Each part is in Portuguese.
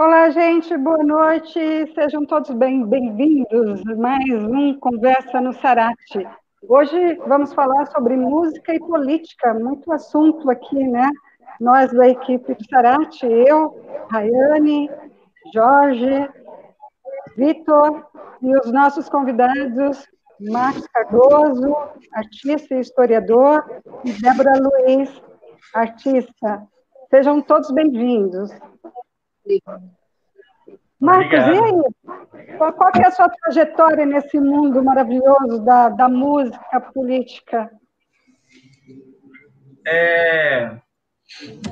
Olá, gente, boa noite. Sejam todos bem-vindos a mais um Conversa no Sarate. Hoje vamos falar sobre música e política, muito assunto aqui, né? Nós da equipe do Sarate, eu, Rayane, Jorge, Vitor e os nossos convidados, Marcos Cardoso, artista e historiador, e Débora Luiz, artista. Sejam todos bem-vindos. Marcos, Obrigado. e aí? Qual, qual é a sua trajetória nesse mundo maravilhoso da, da música política? É...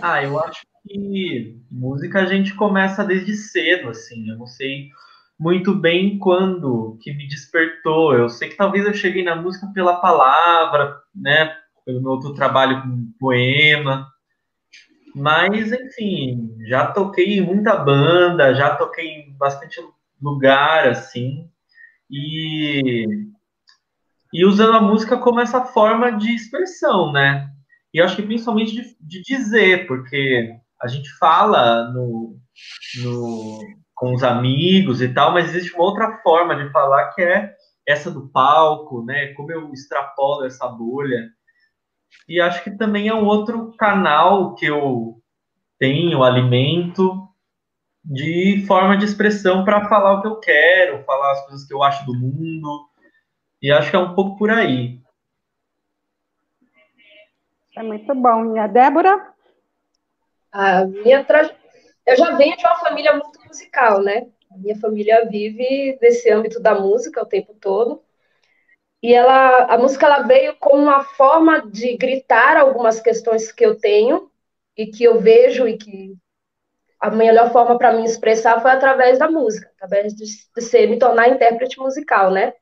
Ah, eu acho que música a gente começa desde cedo, assim. Eu não sei muito bem quando que me despertou. Eu sei que talvez eu cheguei na música pela palavra, né? Pelo meu outro trabalho com poema. Mas, enfim, já toquei em muita banda, já toquei em bastante lugar, assim, e, e usando a música como essa forma de expressão, né? E acho que principalmente de, de dizer, porque a gente fala no, no, com os amigos e tal, mas existe uma outra forma de falar que é essa do palco, né? Como eu extrapolo essa bolha. E acho que também é um outro canal que eu tenho, alimento, de forma de expressão para falar o que eu quero, falar as coisas que eu acho do mundo. E acho que é um pouco por aí. É muito bom. E a Débora? A minha tra... Eu já venho de uma família muito musical, né? A minha família vive nesse âmbito da música o tempo todo. E ela, a música ela veio como uma forma de gritar algumas questões que eu tenho e que eu vejo e que a melhor forma para me expressar foi através da música, através de, de ser, me tornar intérprete musical, né?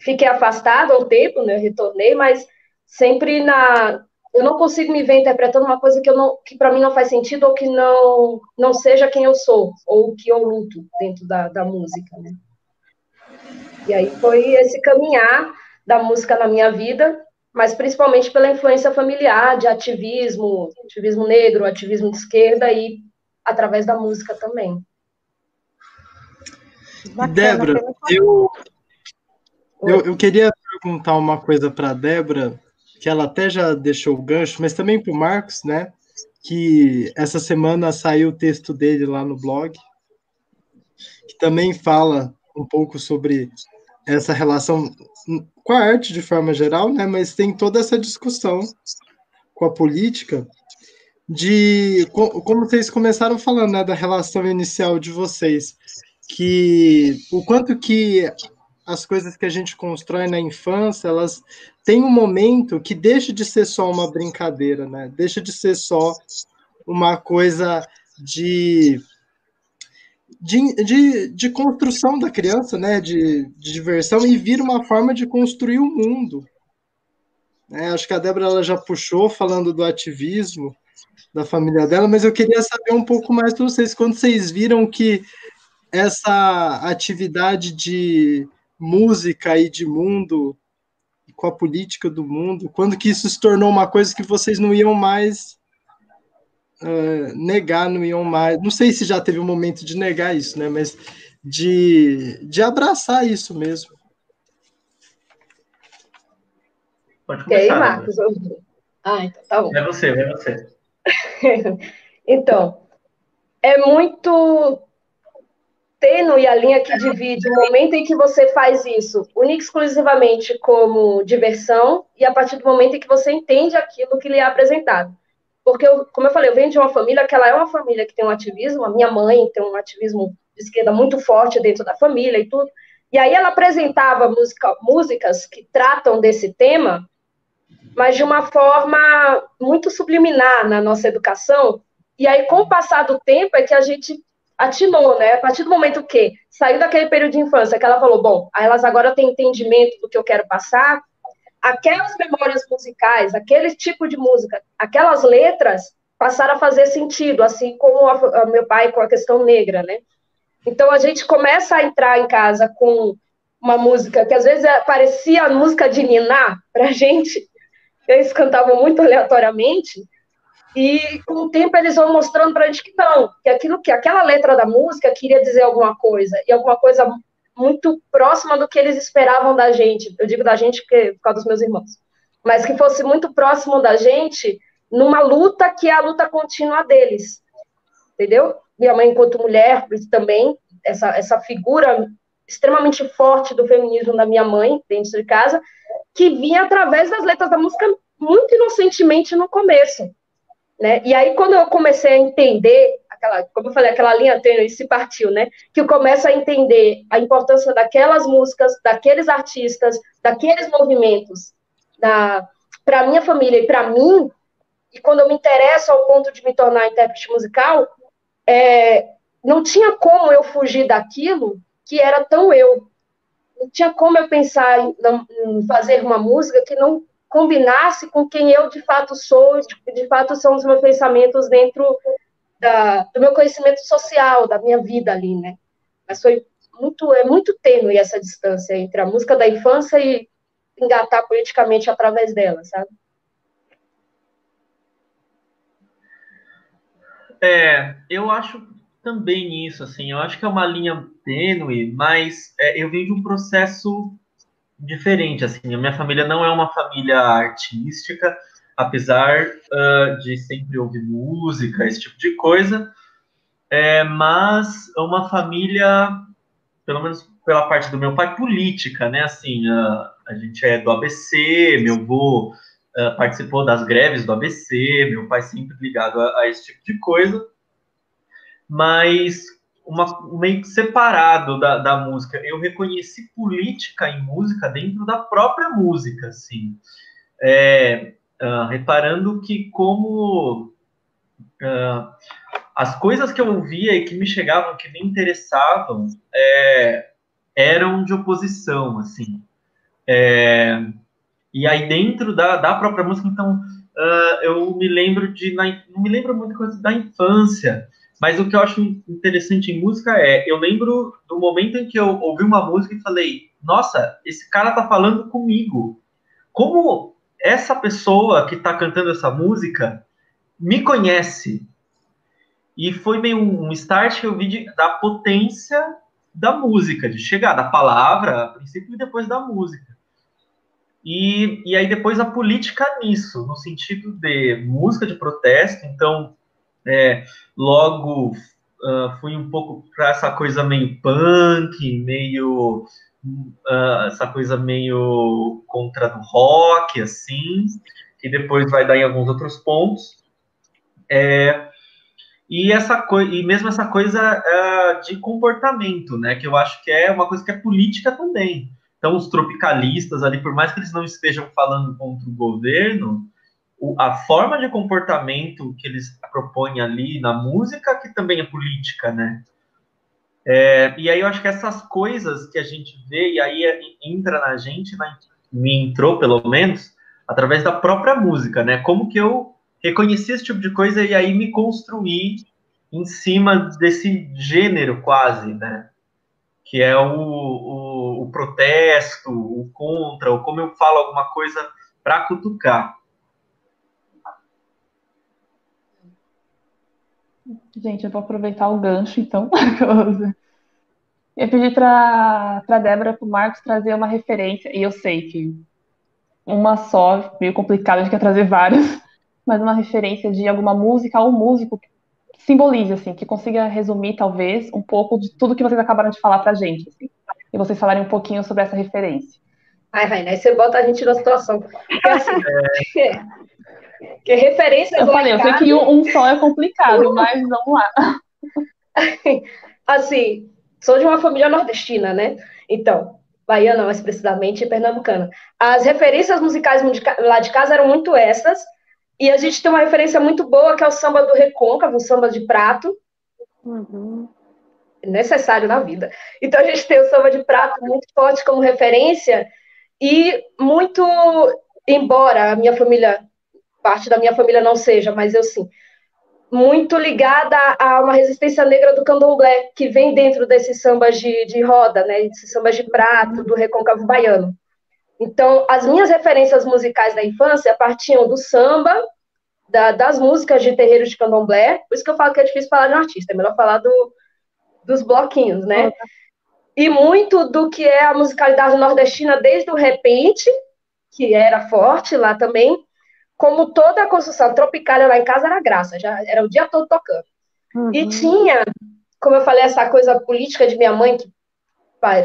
Fiquei afastada um tempo, né? Retornei, mas sempre na eu não consigo me ver interpretando uma coisa que eu não que para mim não faz sentido ou que não não seja quem eu sou ou que eu luto dentro da, da música, né? E aí foi esse caminhar da música na minha vida, mas principalmente pela influência familiar de ativismo, ativismo negro, ativismo de esquerda e através da música também. Débora, eu, eu, eu, queria perguntar uma coisa para a Débora, que ela até já deixou o gancho, mas também para o Marcos, né? Que essa semana saiu o texto dele lá no blog, que também fala um pouco sobre essa relação com a arte de forma geral, né? Mas tem toda essa discussão com a política de como vocês começaram falando, né, da relação inicial de vocês, que o quanto que as coisas que a gente constrói na infância, elas têm um momento que deixa de ser só uma brincadeira, né? Deixa de ser só uma coisa de de, de, de construção da criança, né? De, de diversão e vira uma forma de construir o mundo. É, acho que a Débora ela já puxou falando do ativismo da família dela, mas eu queria saber um pouco mais de vocês. Quando vocês viram que essa atividade de música e de mundo, com a política do mundo, quando que isso se tornou uma coisa que vocês não iam mais uh, negar, não iam mais. Não sei se já teve um momento de negar isso, né? Mas de, de abraçar isso mesmo. Pode começar. E aí, Marcos? Ah, então tá bom. É você, é você. então, é muito tênue a linha que divide o momento em que você faz isso única exclusivamente como diversão e a partir do momento em que você entende aquilo que lhe é apresentado. Porque, eu, como eu falei, eu venho de uma família que ela é uma família que tem um ativismo, a minha mãe tem um ativismo de esquerda muito forte dentro da família e tudo. E aí ela apresentava música, músicas que tratam desse tema mas de uma forma muito subliminar na nossa educação. E aí, com o passar do tempo, é que a gente atinou, né? A partir do momento que saiu daquele período de infância, que ela falou, bom, elas agora têm entendimento do que eu quero passar, aquelas memórias musicais, aquele tipo de música, aquelas letras passaram a fazer sentido, assim como a, a meu pai com a questão negra, né? Então a gente começa a entrar em casa com uma música que às vezes é, parecia a música de Niná para gente, eles cantavam muito aleatoriamente, E com o tempo eles vão mostrando para a gente que não, que aquilo que aquela letra da música queria dizer alguma coisa, e alguma coisa muito próxima do que eles esperavam da gente. Eu digo da gente porque, por causa dos meus irmãos. Mas que fosse muito próximo da gente numa luta que é a luta contínua deles. Entendeu? Minha mãe, enquanto mulher, também, essa, essa figura extremamente forte do feminismo da minha mãe, dentro de casa, que vinha através das letras da música muito inocentemente no começo. Né? E aí, quando eu comecei a entender, aquela, como eu falei, aquela linha tênue se partiu, né? Que eu começo a entender a importância daquelas músicas, daqueles artistas, daqueles movimentos, da, para minha família e para mim, e quando eu me interesso ao ponto de me tornar intérprete musical, é, não tinha como eu fugir daquilo que era tão eu. Não tinha como eu pensar em, em fazer uma música que não combinasse com quem eu de fato sou, de, de fato são os meus pensamentos dentro da, do meu conhecimento social, da minha vida ali, né? Mas foi muito, é muito tênue essa distância entre a música da infância e engatar politicamente através dela, sabe? É, eu acho também isso, assim, eu acho que é uma linha tênue, mas é, eu venho de um processo diferente, assim, a minha família não é uma família artística, apesar uh, de sempre ouvir música, esse tipo de coisa, é, mas é uma família, pelo menos pela parte do meu pai, política, né, assim, uh, a gente é do ABC, meu avô uh, participou das greves do ABC, meu pai sempre ligado a, a esse tipo de coisa, mas uma, meio que separado da, da música. Eu reconheci política em música dentro da própria música, assim. É, uh, reparando que como uh, as coisas que eu ouvia e que me chegavam, que me interessavam, é, eram de oposição, assim. É, e aí dentro da, da própria música, então, uh, eu me lembro de, na, não me lembro muita coisa da infância, mas o que eu acho interessante em música é, eu lembro do momento em que eu ouvi uma música e falei, nossa, esse cara tá falando comigo. Como essa pessoa que está cantando essa música me conhece? E foi meio um start que eu vi de, da potência da música, de chegar da palavra, a princípio, e depois da música. E, e aí depois a política nisso, no sentido de música de protesto, então é, logo uh, fui um pouco para essa coisa meio punk, meio uh, essa coisa meio contra do rock, assim, que depois vai dar em alguns outros pontos. É, e essa coisa e mesmo essa coisa uh, de comportamento, né, que eu acho que é uma coisa que é política também. Então, os tropicalistas ali, por mais que eles não estejam falando contra o governo, o, a forma de comportamento que eles propõem ali na música, que também é política, né? É, e aí eu acho que essas coisas que a gente vê, e aí é, entra na gente, na, me entrou pelo menos, através da própria música, né? Como que eu reconheci esse tipo de coisa e aí me construí em cima desse gênero quase, né? Que é o, o, o protesto, o contra, ou como eu falo alguma coisa para cutucar. Gente, eu vou aproveitar o gancho, então. eu pedi para a Débora, para o Marcos, trazer uma referência, e eu sei que uma só, meio complicado, a gente quer trazer várias, mas uma referência de alguma música ou músico que simbolize, assim, que consiga resumir, talvez, um pouco de tudo que vocês acabaram de falar para a gente, assim, e vocês falarem um pouquinho sobre essa referência. Ai, Raina, aí você bota a gente na situação. Porque, assim, é. Que referências Eu falei, eu sei que um, só é complicado, mas vamos lá. Assim, sou de uma família nordestina, né? Então, baiana mais precisamente, pernambucana. As referências musicais lá de casa eram muito essas, e a gente tem uma referência muito boa, que é o samba do recôncavo, o samba de prato. Uhum. Necessário na vida. Então a gente tem o samba de prato muito forte como referência, e muito, embora a minha família parte da minha família não seja, mas eu sim, muito ligada a uma resistência negra do candomblé, que vem dentro desses sambas de, de roda, né, desses sambas de prato, do recôncavo baiano. Então, as minhas referências musicais da infância partiam do samba da, das músicas de terreiro de candomblé, por isso que eu falo que é difícil falar de um artista, é melhor falar do, dos bloquinhos, né? E muito do que é a musicalidade nordestina desde o repente, que era forte lá também, como toda a construção tropicália lá em casa era graça, já era o dia todo tocando. Uhum. E tinha, como eu falei, essa coisa política de minha mãe, que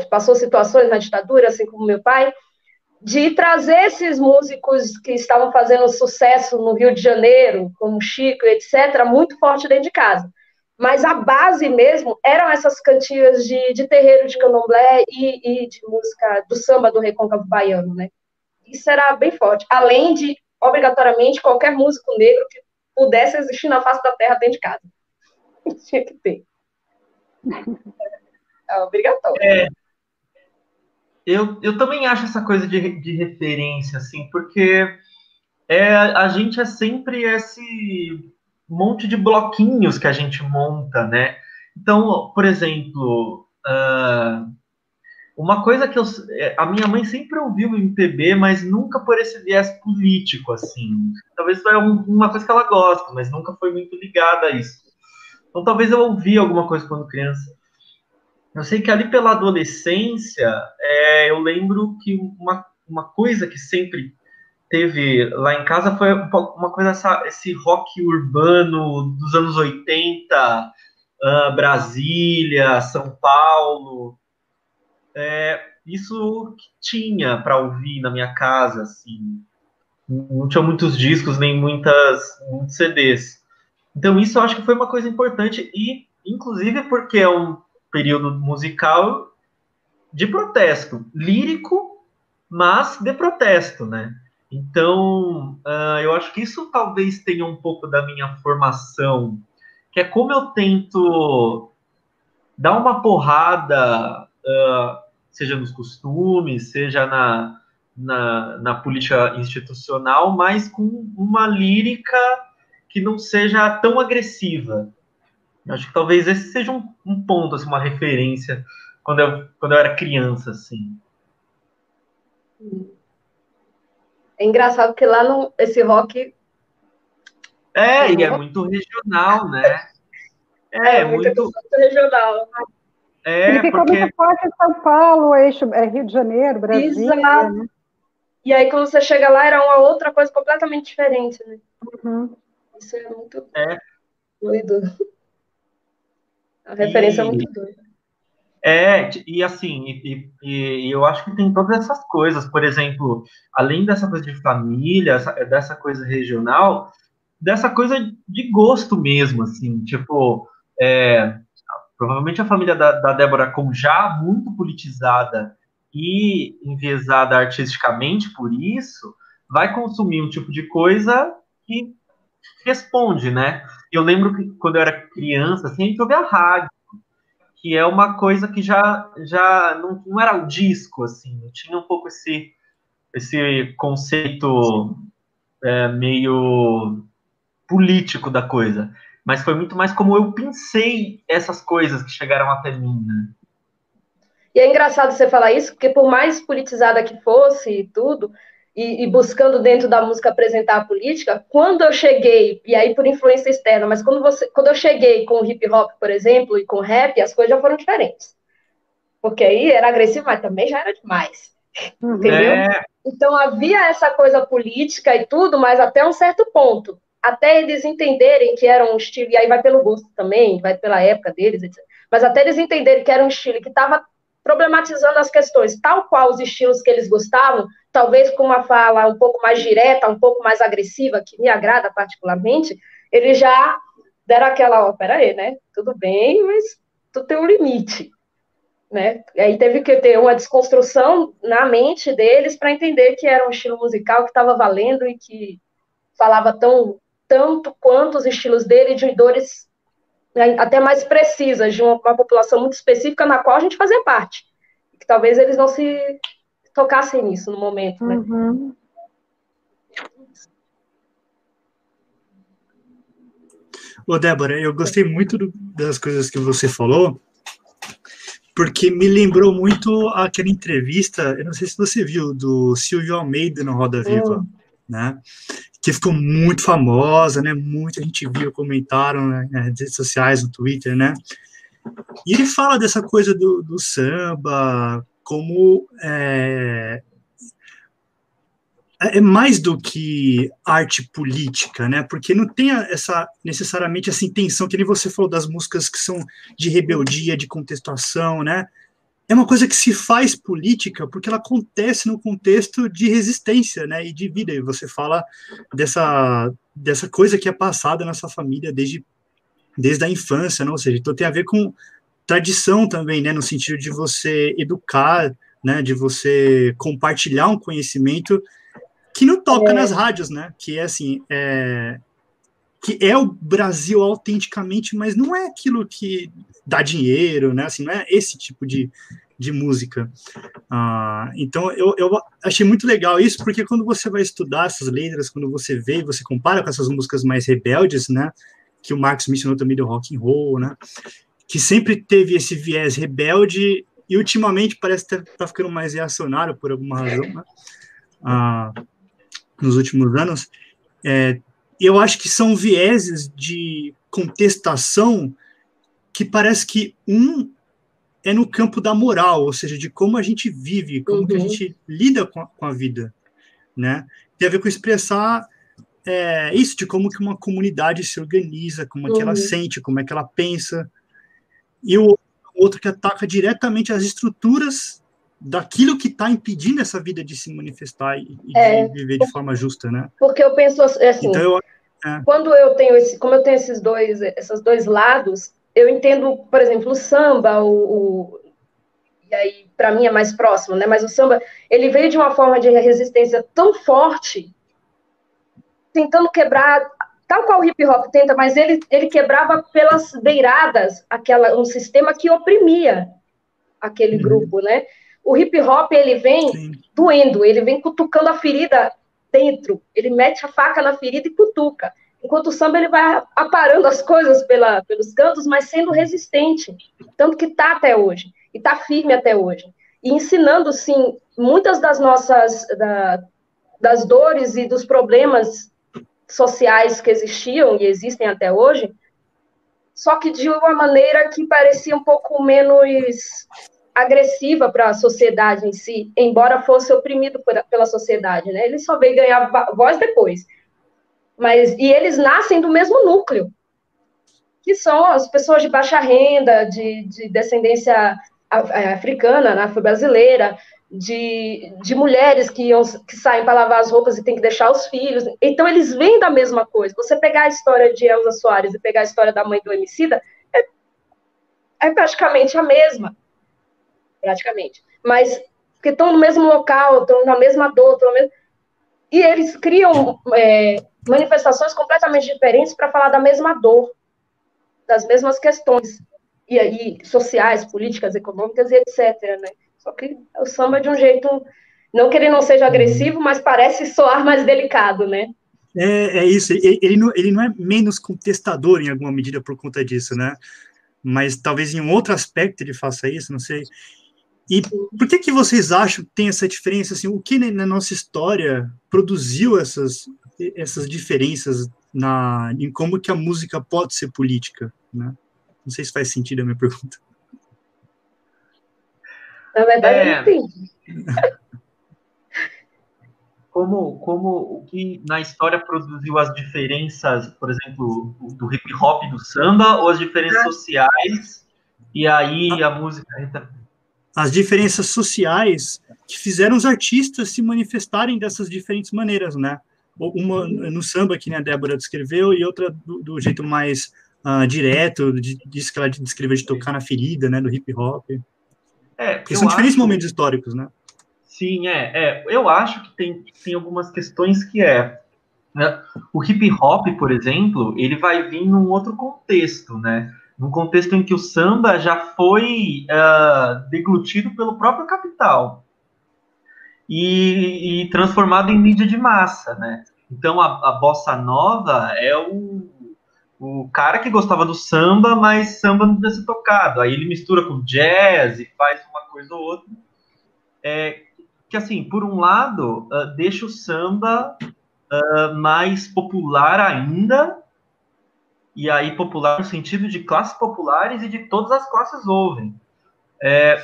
passou situações na ditadura, assim como meu pai, de trazer esses músicos que estavam fazendo sucesso no Rio de Janeiro, como Chico, etc., muito forte dentro de casa. Mas a base mesmo eram essas cantigas de, de terreiro de candomblé e, e de música do samba do recôncavo baiano, né? Isso era bem forte. Além de, obrigatoriamente, qualquer músico negro que pudesse existir na face da terra dentro de casa. Tinha que ter. É obrigatório. É, eu, eu também acho essa coisa de, de referência, assim, porque é, a gente é sempre esse monte de bloquinhos que a gente monta, né? Então, por exemplo, uh, uma coisa que eu, é, a minha mãe sempre ouviu MPB, mas nunca por esse viés político, assim. Talvez foi uma coisa que ela gosta, mas nunca foi muito ligada a isso. Então, talvez eu ouvi alguma coisa quando criança. Eu sei que ali pela adolescência, é, eu lembro que uma, uma coisa que sempre teve lá em casa foi uma coisa, essa, esse rock urbano dos anos 80, uh, ah, Brasília, São Paulo. É, isso que tinha para ouvir na minha casa, assim. Não tinha muitos discos, nem muitas, muitos CDs. Então, isso eu acho que foi uma coisa importante, e inclusive porque é um período musical de protesto, lírico, mas de protesto, né? Então, uh, eu acho que isso talvez tenha um pouco da minha formação, que é como eu tento dar uma porrada, uh, seja nos costumes, seja na, na, na, política institucional, mas com uma lírica que não seja tão agressiva. Acho que talvez esse seja um, um ponto, assim, uma referência quando eu, quando eu era criança, assim. É engraçado que lá no esse rock é, e é muito regional, né? É, é muito, muito regional. É, Ele ficou porque... muito forte em São Paulo, eixo, é Rio de Janeiro, Brasil. Exato. Né? E aí, quando você chega lá, era uma outra coisa completamente diferente, né? Uhum. Isso é muito é. doido. A referência e, é muito doida. É, e assim, e, e, e, eu acho que tem todas essas coisas, por exemplo, além dessa coisa de família, dessa coisa regional, dessa coisa de gosto mesmo, assim, tipo, é, provavelmente a família da, da Débora, como já muito politizada e enviesada artisticamente por isso, vai consumir um tipo de coisa que responde, né? Eu lembro que quando eu era criança, assim, a gente ouvia rádio, que é uma coisa que já, já não, não era o disco, assim, tinha um pouco esse, esse conceito é, meio político da coisa. Mas foi muito mais como eu pensei essas coisas que chegaram até mim, né? E é engraçado você falar isso, porque por mais politizada que fosse e tudo, e, e, buscando dentro da música apresentar a política, quando eu cheguei, e aí por influência externa, mas quando, você, quando eu cheguei com o hip hop, por exemplo, e com o rap, as coisas já foram diferentes. Porque aí era agressivo, mas também já era demais. Uhum. Entendeu? É. Então havia essa coisa política e tudo, mas até um certo ponto. Até eles entenderem que era um estilo, e aí vai pelo gosto também, vai pela época deles, etc. Mas até eles entenderem que era um estilo que estava problematizando as questões, tal qual os estilos que eles gostavam, talvez com uma fala um pouco mais direta, um pouco mais agressiva, que me agrada particularmente, eles já deram aquela, ó, oh, peraí, né? Tudo bem, mas tu tem um limite, né? E aí teve que ter uma desconstrução na mente deles para entender que era um estilo musical que estava valendo e que falava tão tanto quanto os estilos dele de dores né, até mais precisas de uma, uma população muito específica na qual a gente fazia parte. Que talvez eles não se tocassem nisso no momento, né? Uhum. Ô, Débora, eu gostei muito do, das coisas que você falou, porque me lembrou muito aquela entrevista, eu não sei se você viu, do Silvio Almeida no Roda Viva, uhum. né? Que ficou muito famosa, né? Muita gente viu, comentaram né, nas redes sociais, no Twitter, né? E ele fala dessa coisa do, do samba como é, é mais do que arte política, né? Porque não tem essa necessariamente essa intenção que nem você falou das músicas que são de rebeldia, de contestação, né? É uma coisa que se faz política porque ela acontece no contexto de resistência, né? E de vida. E você fala dessa dessa coisa que é passada na sua família desde desde a infância, não? Ou seja, então tem a ver com tradição também, né? No sentido de você educar, né? De você compartilhar um conhecimento que não toca é. nas rádios, né? Que é assim, é, que é o Brasil autenticamente, mas não é aquilo que dá dinheiro, né? Assim, não é esse tipo de, de música. Ah, então, eu, eu achei muito legal isso, porque quando você vai estudar essas letras, quando você vê e você compara com essas músicas mais rebeldes, né? Que o Marcos mencionou também do rock and roll, né? Que sempre teve esse viés rebelde e ultimamente parece estar tá ficando mais reacionário por alguma razão, né? Ah, nos últimos anos, é, eu acho que são vieses de contestação que parece que um é no campo da moral, ou seja, de como a gente vive, como uhum. que a uhum. gente lida com a, com a, vida, né? Tem a ver com expressar é, isso, de como que uma comunidade se organiza, como é que ela uhum. sente, como é que ela pensa. E o outro que ataca diretamente as estruturas daquilo que está impedindo essa vida de se manifestar e, é, de viver de forma justa, né? Porque eu penso assim, então, eu, é. quando eu tenho esse, como eu tenho esses dois, esses dois lados, eu entendo, por exemplo, o samba, o, o e aí para mim é mais próximo, né? Mas o samba, ele veio de uma forma de resistência tão forte, tentando quebrar, tal qual o hip hop tenta, mas ele ele quebrava pelas beiradas aquela um sistema que oprimia aquele uhum. grupo, né? O hip hop ele vem Sim. doendo, ele vem cutucando a ferida dentro, ele mete a faca na ferida e cutuca. Enquanto o samba ele vai aparando as coisas pela, pelos cantos, mas sendo resistente, tanto que está até hoje e está firme até hoje e ensinando sim muitas das nossas da, das dores e dos problemas sociais que existiam e existem até hoje, só que de uma maneira que parecia um pouco menos agressiva para a sociedade em si, embora fosse oprimido pela sociedade, né? Ele só veio ganhar voz depois. Mas e eles nascem do mesmo núcleo, que são as pessoas de baixa renda, de, de descendência é, africana, né, afro-brasileira, de, de mulheres que, iam, que saem para lavar as roupas e tem que deixar os filhos. Então, eles vêm da mesma coisa. Você pegar a história de Elza Soares e pegar a história da mãe do homicida, é, é praticamente a mesma praticamente. Mas que estão no mesmo local, estão na mesma dor, estão mesmo... e eles criam é, manifestações completamente diferentes para falar da mesma dor, das mesmas questões, e aí sociais, políticas, econômicas e etc. Né? Só que o samba de um jeito, não que ele não seja agressivo, mas parece soar mais delicado, né? É, é isso, ele, ele, não, ele não é menos contestador em alguma medida por conta disso, né? Mas talvez em um outro aspecto ele faça isso, não sei. E por que que vocês acham que tem essa diferença? Assim, o que na nossa história produziu essas, essas diferenças na, em como que a música pode ser política? Né? Não sei se faz sentido a minha pergunta. Na verdade, é... eu entendi. Como, como o que na história produziu as diferenças, por exemplo, do hip hop e do samba, ou as diferenças ah. sociais, e aí a música as diferenças sociais que fizeram os artistas se manifestarem dessas diferentes maneiras, né? Uma no samba, que a Débora descreveu, e outra do, do jeito mais uh, direto, de, disso que ela descreveu de tocar na ferida, né? Do hip hop. É, Porque são diferentes acho... momentos históricos, né? Sim, é, é. Eu acho que tem, tem algumas questões que é. Né? O hip hop, por exemplo, ele vai vir num outro contexto, né? Num contexto em que o samba já foi uh, deglutido pelo próprio capital e, e, transformado em mídia de massa, né? Então a, a bossa nova é o, o cara que gostava do samba, mas samba não devia ser tocado. Aí ele mistura com jazz e faz uma coisa ou outra. É, que assim, por um lado, uh, deixa o samba uh, mais popular ainda, e aí popular no sentido de classes populares e de todas as classes ouvem. É,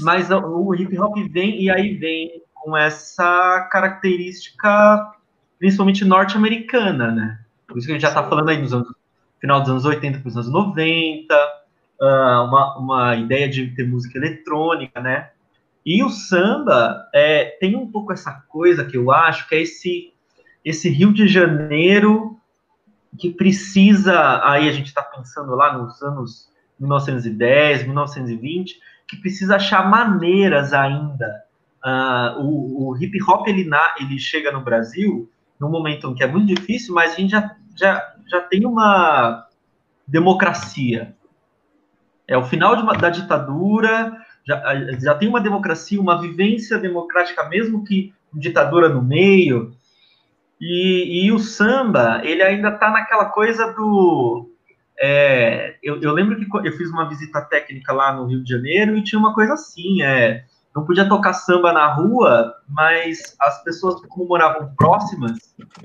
mas o hip hop vem, e aí vem com essa característica principalmente norte-americana, né? Por isso que a gente já está falando aí nos anos, final dos anos 80 para os anos 90, uh, ah, uma, uma ideia de ter música eletrônica, né? E o samba é, tem um pouco essa coisa que eu acho que é esse, esse Rio de Janeiro que precisa, aí a gente está pensando lá nos anos 1910, 1920, que precisa achar maneiras ainda. Uh, o, o, hip hop ele, na, ele chega no Brasil num momento que é muito difícil, mas a gente já, já, já tem uma democracia. É o final uma, da ditadura, já, já tem uma democracia, uma vivência democrática, mesmo que ditadura no meio. E, e o samba, ele ainda está naquela coisa do. É, eu, eu, lembro que eu fiz uma visita técnica lá no Rio de Janeiro e tinha uma coisa assim: é, não podia tocar samba na rua, mas as pessoas, como moravam próximas,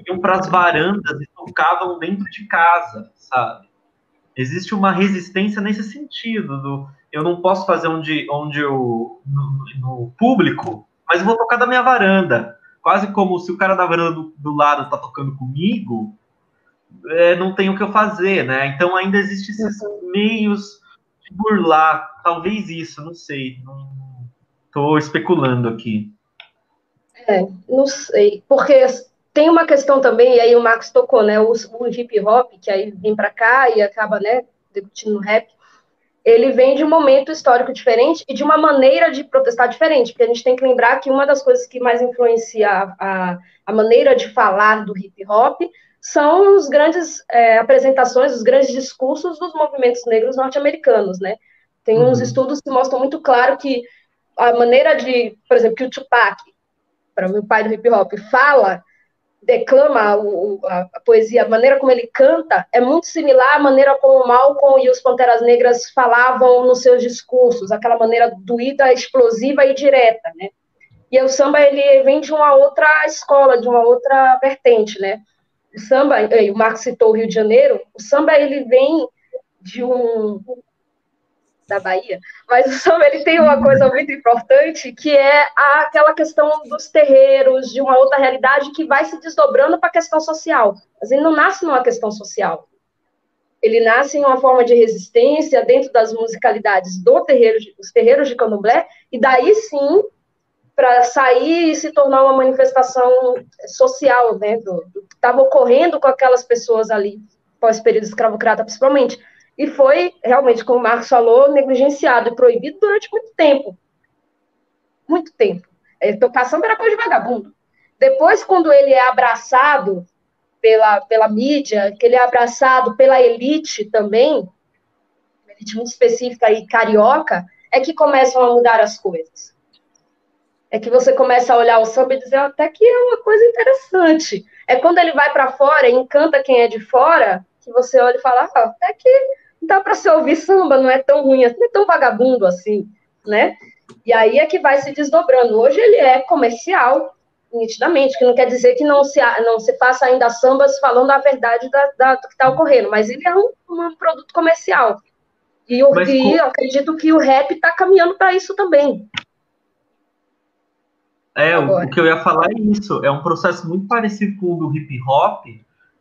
iam para as varandas e tocavam dentro de casa, sabe? Existe uma resistência nesse sentido, do eu não posso fazer onde, onde eu, no, no público, mas eu vou tocar da minha varanda quase como se o cara da varanda do, do lado tá tocando comigo, é, não tem o que eu fazer, né? Então ainda existe esses uhum. meios de burlar, talvez isso, não sei, tô especulando aqui. É, não sei, porque tem uma questão também, e aí o Marcos tocou, né? O, o hip hop, que aí vem para cá e acaba, né, no rap ele vem de um momento histórico diferente e de uma maneira de protestar diferente, porque a gente tem que lembrar que uma das coisas que mais influencia a, a maneira de falar do hip hop são as grandes é, apresentações, os grandes discursos dos movimentos negros norte-americanos, né? Tem uns uhum. estudos que mostram muito claro que a maneira de, por exemplo, que o Tupac, para o meu pai do hip hop, fala declama o, a, a, poesia, a maneira como ele canta, é muito similar à maneira como Malcolm e os Panteras Negras falavam nos seus discursos, aquela maneira doída, explosiva e direta, né? E o samba, ele vem de uma outra escola, de uma outra vertente, né? O samba, o Marcos citou o Rio de Janeiro, o samba, ele vem de um, da Bahia, mas o samba ele tem uma coisa muito importante que é aquela questão dos terreiros, de uma outra realidade que vai se desdobrando para a questão social. Mas ele não nasce numa questão social. Ele nasce em uma forma de resistência dentro das musicalidades do terreiro, dos terreiros de Candomblé, e daí sim para sair e se tornar uma manifestação social, né, do, do que estava ocorrendo com aquelas pessoas ali pós-período escravocrata, principalmente e foi, realmente, como o Marcos falou, negligenciado e proibido durante muito tempo. Muito tempo. Estou passando era coisa de vagabundo. Depois, quando ele é abraçado pela, pela mídia, que ele é abraçado pela elite também, elite muito específica e carioca, é que começam a mudar as coisas. É que você começa a olhar o samba e dizer até que é uma coisa interessante. É quando ele vai para fora e encanta quem é de fora, que você olha e fala, ah, até que dá para se ouvir samba, não é tão ruim, não é tão vagabundo assim, né? E aí é que vai se desdobrando. Hoje ele é comercial, nitidamente, que não quer dizer que não se, não se faça ainda sambas falando a verdade da, da, do que está ocorrendo, mas ele é um, um produto comercial. E eu, e eu acredito que o rap está caminhando para isso também. É, o, o, que eu ia falar é isso. É um processo muito parecido com o do hip hop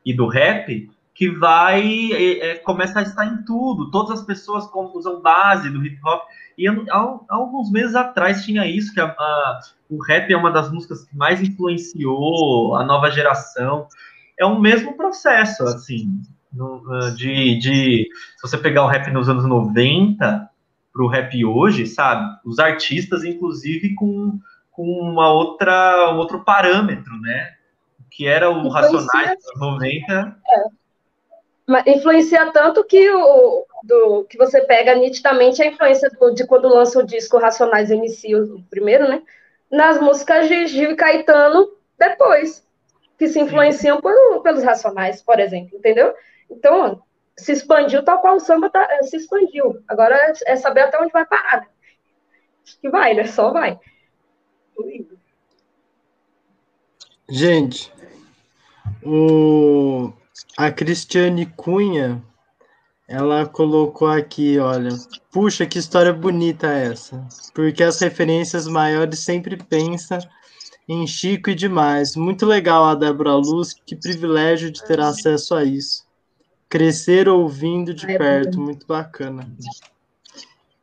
e do rap, que vai é, é, começa a estar em tudo. Todas as pessoas usam base do hip hop. E há, há alguns meses atrás tinha isso, que a, a, o rap é uma das músicas que mais influenciou a nova geração. É o mesmo processo, assim, no, ah, de, de se você pegar o rap nos anos 90 para o rap hoje, sabe? Os artistas, inclusive, com, com uma outra, um outro parâmetro, né? Que era o Racionais dos 90. É influencia tanto que o do, que você pega nitidamente a influência do, de quando lança o disco Racionais MC, o primeiro, né? Nas músicas de Gil e Caetano depois, que se influenciam por, pelos Racionais, por exemplo, entendeu? Então, se expandiu tal qual o samba tá, se expandiu. Agora é saber até onde vai parar. Né? Acho que vai, né? Só vai. Gente, O, a Cristiane Cunha, ela colocou aqui, olha, puxa, que história bonita essa. Porque as referências maiores sempre pensam em Chico e demais. Muito legal a Débora Luz, que privilégio de ter acesso a isso. Crescer ouvindo de perto, muito bacana.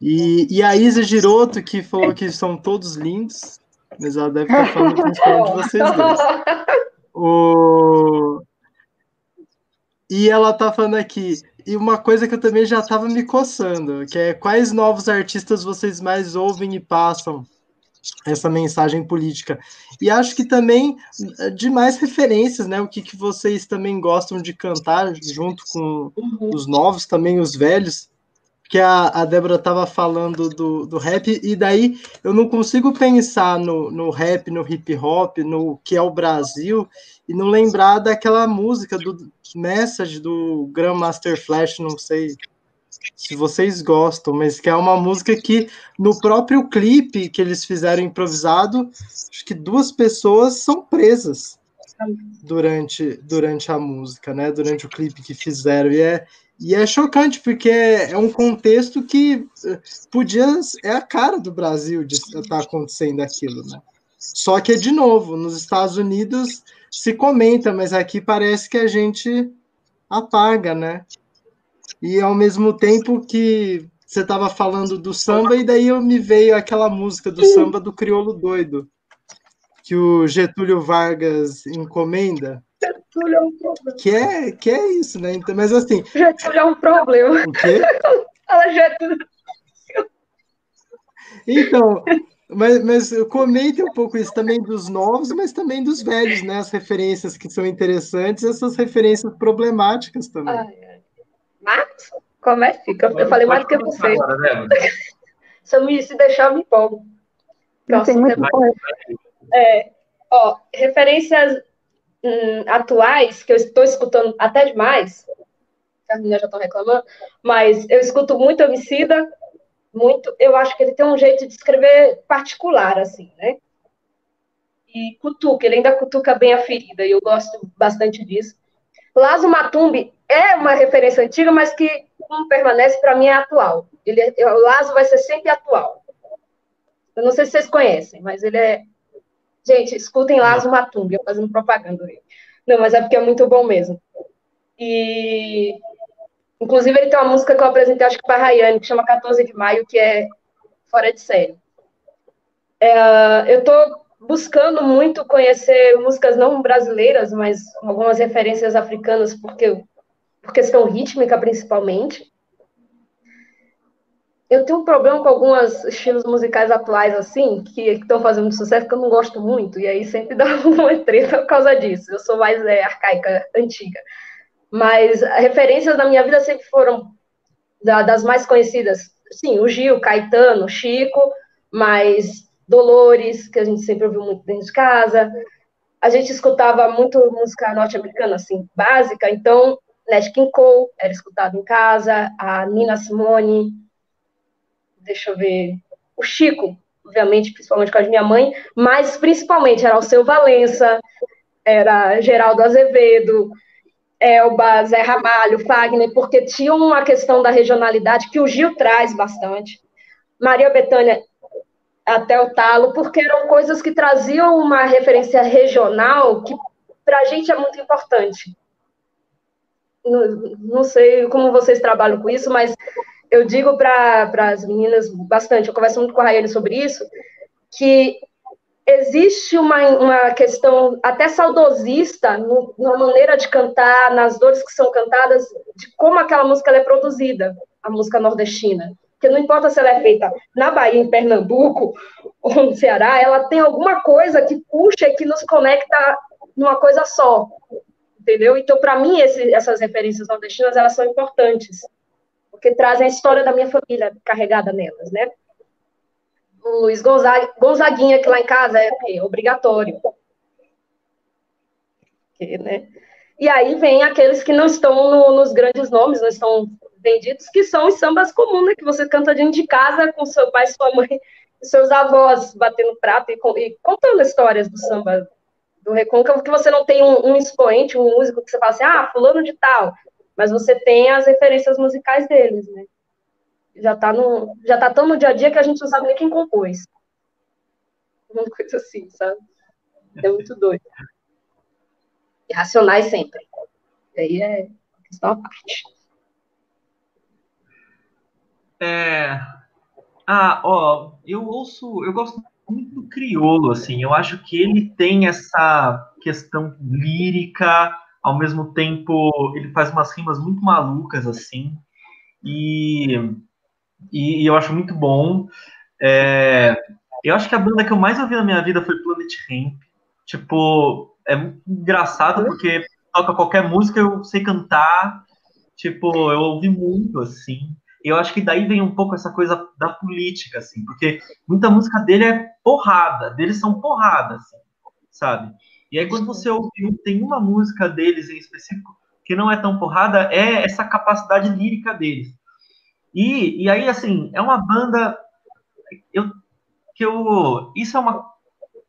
E, e a Isa Giroto, que falou que são todos lindos, mas ela deve estar falando principalmente de vocês dois. O... E ela tá falando aqui, e uma coisa que eu também já estava me coçando, que é quais novos artistas vocês mais ouvem e passam essa mensagem política. E acho que também eh, de mais referências, né? O que, que vocês também gostam de cantar junto com os novos, também os velhos. Que a, a Débora estava falando do, do rap, e daí eu não consigo pensar no, no rap, no hip hop, no que é o Brasil, e não lembrar daquela música do Message do Grandmaster Flash, não sei se vocês gostam, mas que é uma música que no próprio clipe que eles fizeram improvisado, acho que duas pessoas são presas durante, durante a música, né? Durante o clipe que fizeram. E é, e é chocante, porque é, um contexto que eh, podia. É a cara do Brasil de estar tá acontecendo aquilo, né? Só que, de novo, nos Estados Unidos se comenta, mas aqui parece que a gente apaga, né? e ao mesmo tempo que você estava falando do samba, e daí eu me veio aquela música do samba do Criolo Doido, que o Getúlio Vargas encomenda. Getúlio é um problema. Que é, que é isso, né? Então, mas assim. Getúlio é um problema. O quê? Fala Getúlio. Então, mas, mas comente um pouco isso também dos novos, mas também dos velhos, né? As referências que são interessantes, essas referências problemáticas também. Ai, ai. Marcos, comece. Eu, falei mais do que você. Agora, se, eu me, se deixar, eu me empolgo. Próximo muito é, ó, referências hum, atuais, que eu estou escutando até demais, as meninas já estão reclamando, mas eu escuto muito homicida, muito, eu acho que ele tem um jeito de escrever particular, assim, né? E cutuca, ele ainda cutuca bem a ferida, e eu gosto bastante disso. Lazo Matumbi é uma referência antiga, mas que como permanece para mim é atual. Ele, é, o Lazo vai ser sempre atual. Eu não sei se vocês conhecem, mas ele é. Gente, escutem Lazo Matumbi, eu fazendo propaganda dele. Não, mas é porque é muito bom mesmo. E inclusive ele tem uma música que eu apresentei, acho que para a Rayane, que chama 14 de Maio, que é fora de série. É, eu estou buscando muito conhecer músicas não brasileiras, mas algumas referências africanas, porque por questão rítmica principalmente. Eu tenho um problema com alguns estilos musicais atuais, assim, que estão fazendo sucesso, que eu não gosto muito, e aí sempre dá uma treta por causa disso. Eu sou mais é, arcaica, antiga. Mas referências da minha vida sempre foram da, das mais conhecidas. Sim, o Gil, Caetano, Chico, mas Dolores, que a gente sempre ouviu muito dentro de casa. A gente escutava muito música norte-americana, assim, básica, então Nat King Cole era escutado em casa, a Nina Simone, deixa eu ver, o Chico, obviamente, principalmente com a minha mãe, mas principalmente era o Seu Valença, era Geraldo Azevedo, Elba, Zé Ramalho, Fagner, porque tinha uma questão da regionalidade que o Gil traz bastante. Maria Bethânia até o talo, porque eram coisas que traziam uma referência regional que para a gente é muito importante. Não, não, sei como vocês trabalham com isso, mas eu digo para as meninas bastante, eu converso muito com a Rayane sobre isso, que existe uma, uma questão até saudosista no, na maneira de cantar, nas dores que são cantadas, de como aquela música é produzida, a música nordestina. Porque não importa se ela é feita na Bahia, em Pernambuco ou no Ceará, ela tem alguma coisa que puxa e que nos conecta numa coisa só. Entendeu? Então, para mim, esse, essas referências nordestinas, elas são importantes. Porque trazem a história da minha família carregada nelas, né? O Luiz Gonzaga, Gonzaguinha, que lá em casa é, é obrigatório. né? E aí vem aqueles que não estão no, nos grandes nomes, não estão vendidos, que são os sambas comuns, né, que você canta dentro de casa com seu pai, sua mãe, seus avós batendo prato e, e contando histórias do samba, do Recôncavo que você não tem um, um, expoente, um músico que você fala assim, ah, fulano de tal, mas você tem as referências musicais deles, né? Já tá, no, já tá tão no dia a dia que a gente não sabe nem quem compôs. Uma coisa assim, sabe? É muito doido. E racionais sempre. E aí é questão à parte. É... Ah, ó, eu ouço, eu gosto muito do criolo, assim, eu acho que ele tem essa questão lírica, ao mesmo tempo ele faz umas rimas muito malucas, assim, e, e, e eu acho muito bom. É, eu acho que a banda que eu mais ouvi na minha vida foi Planet Ramp. Tipo, é engraçado porque toca qualquer música, eu sei cantar. Tipo, eu ouvi muito, assim. Eu acho que daí vem um pouco essa coisa da política, assim, porque muita música dele é porrada, deles são porrada, assim, sabe? E aí quando você ouve, tem uma música deles em específico que não é tão porrada, é essa capacidade lírica deles. E, e aí, assim, é uma banda eu, que eu... Isso é uma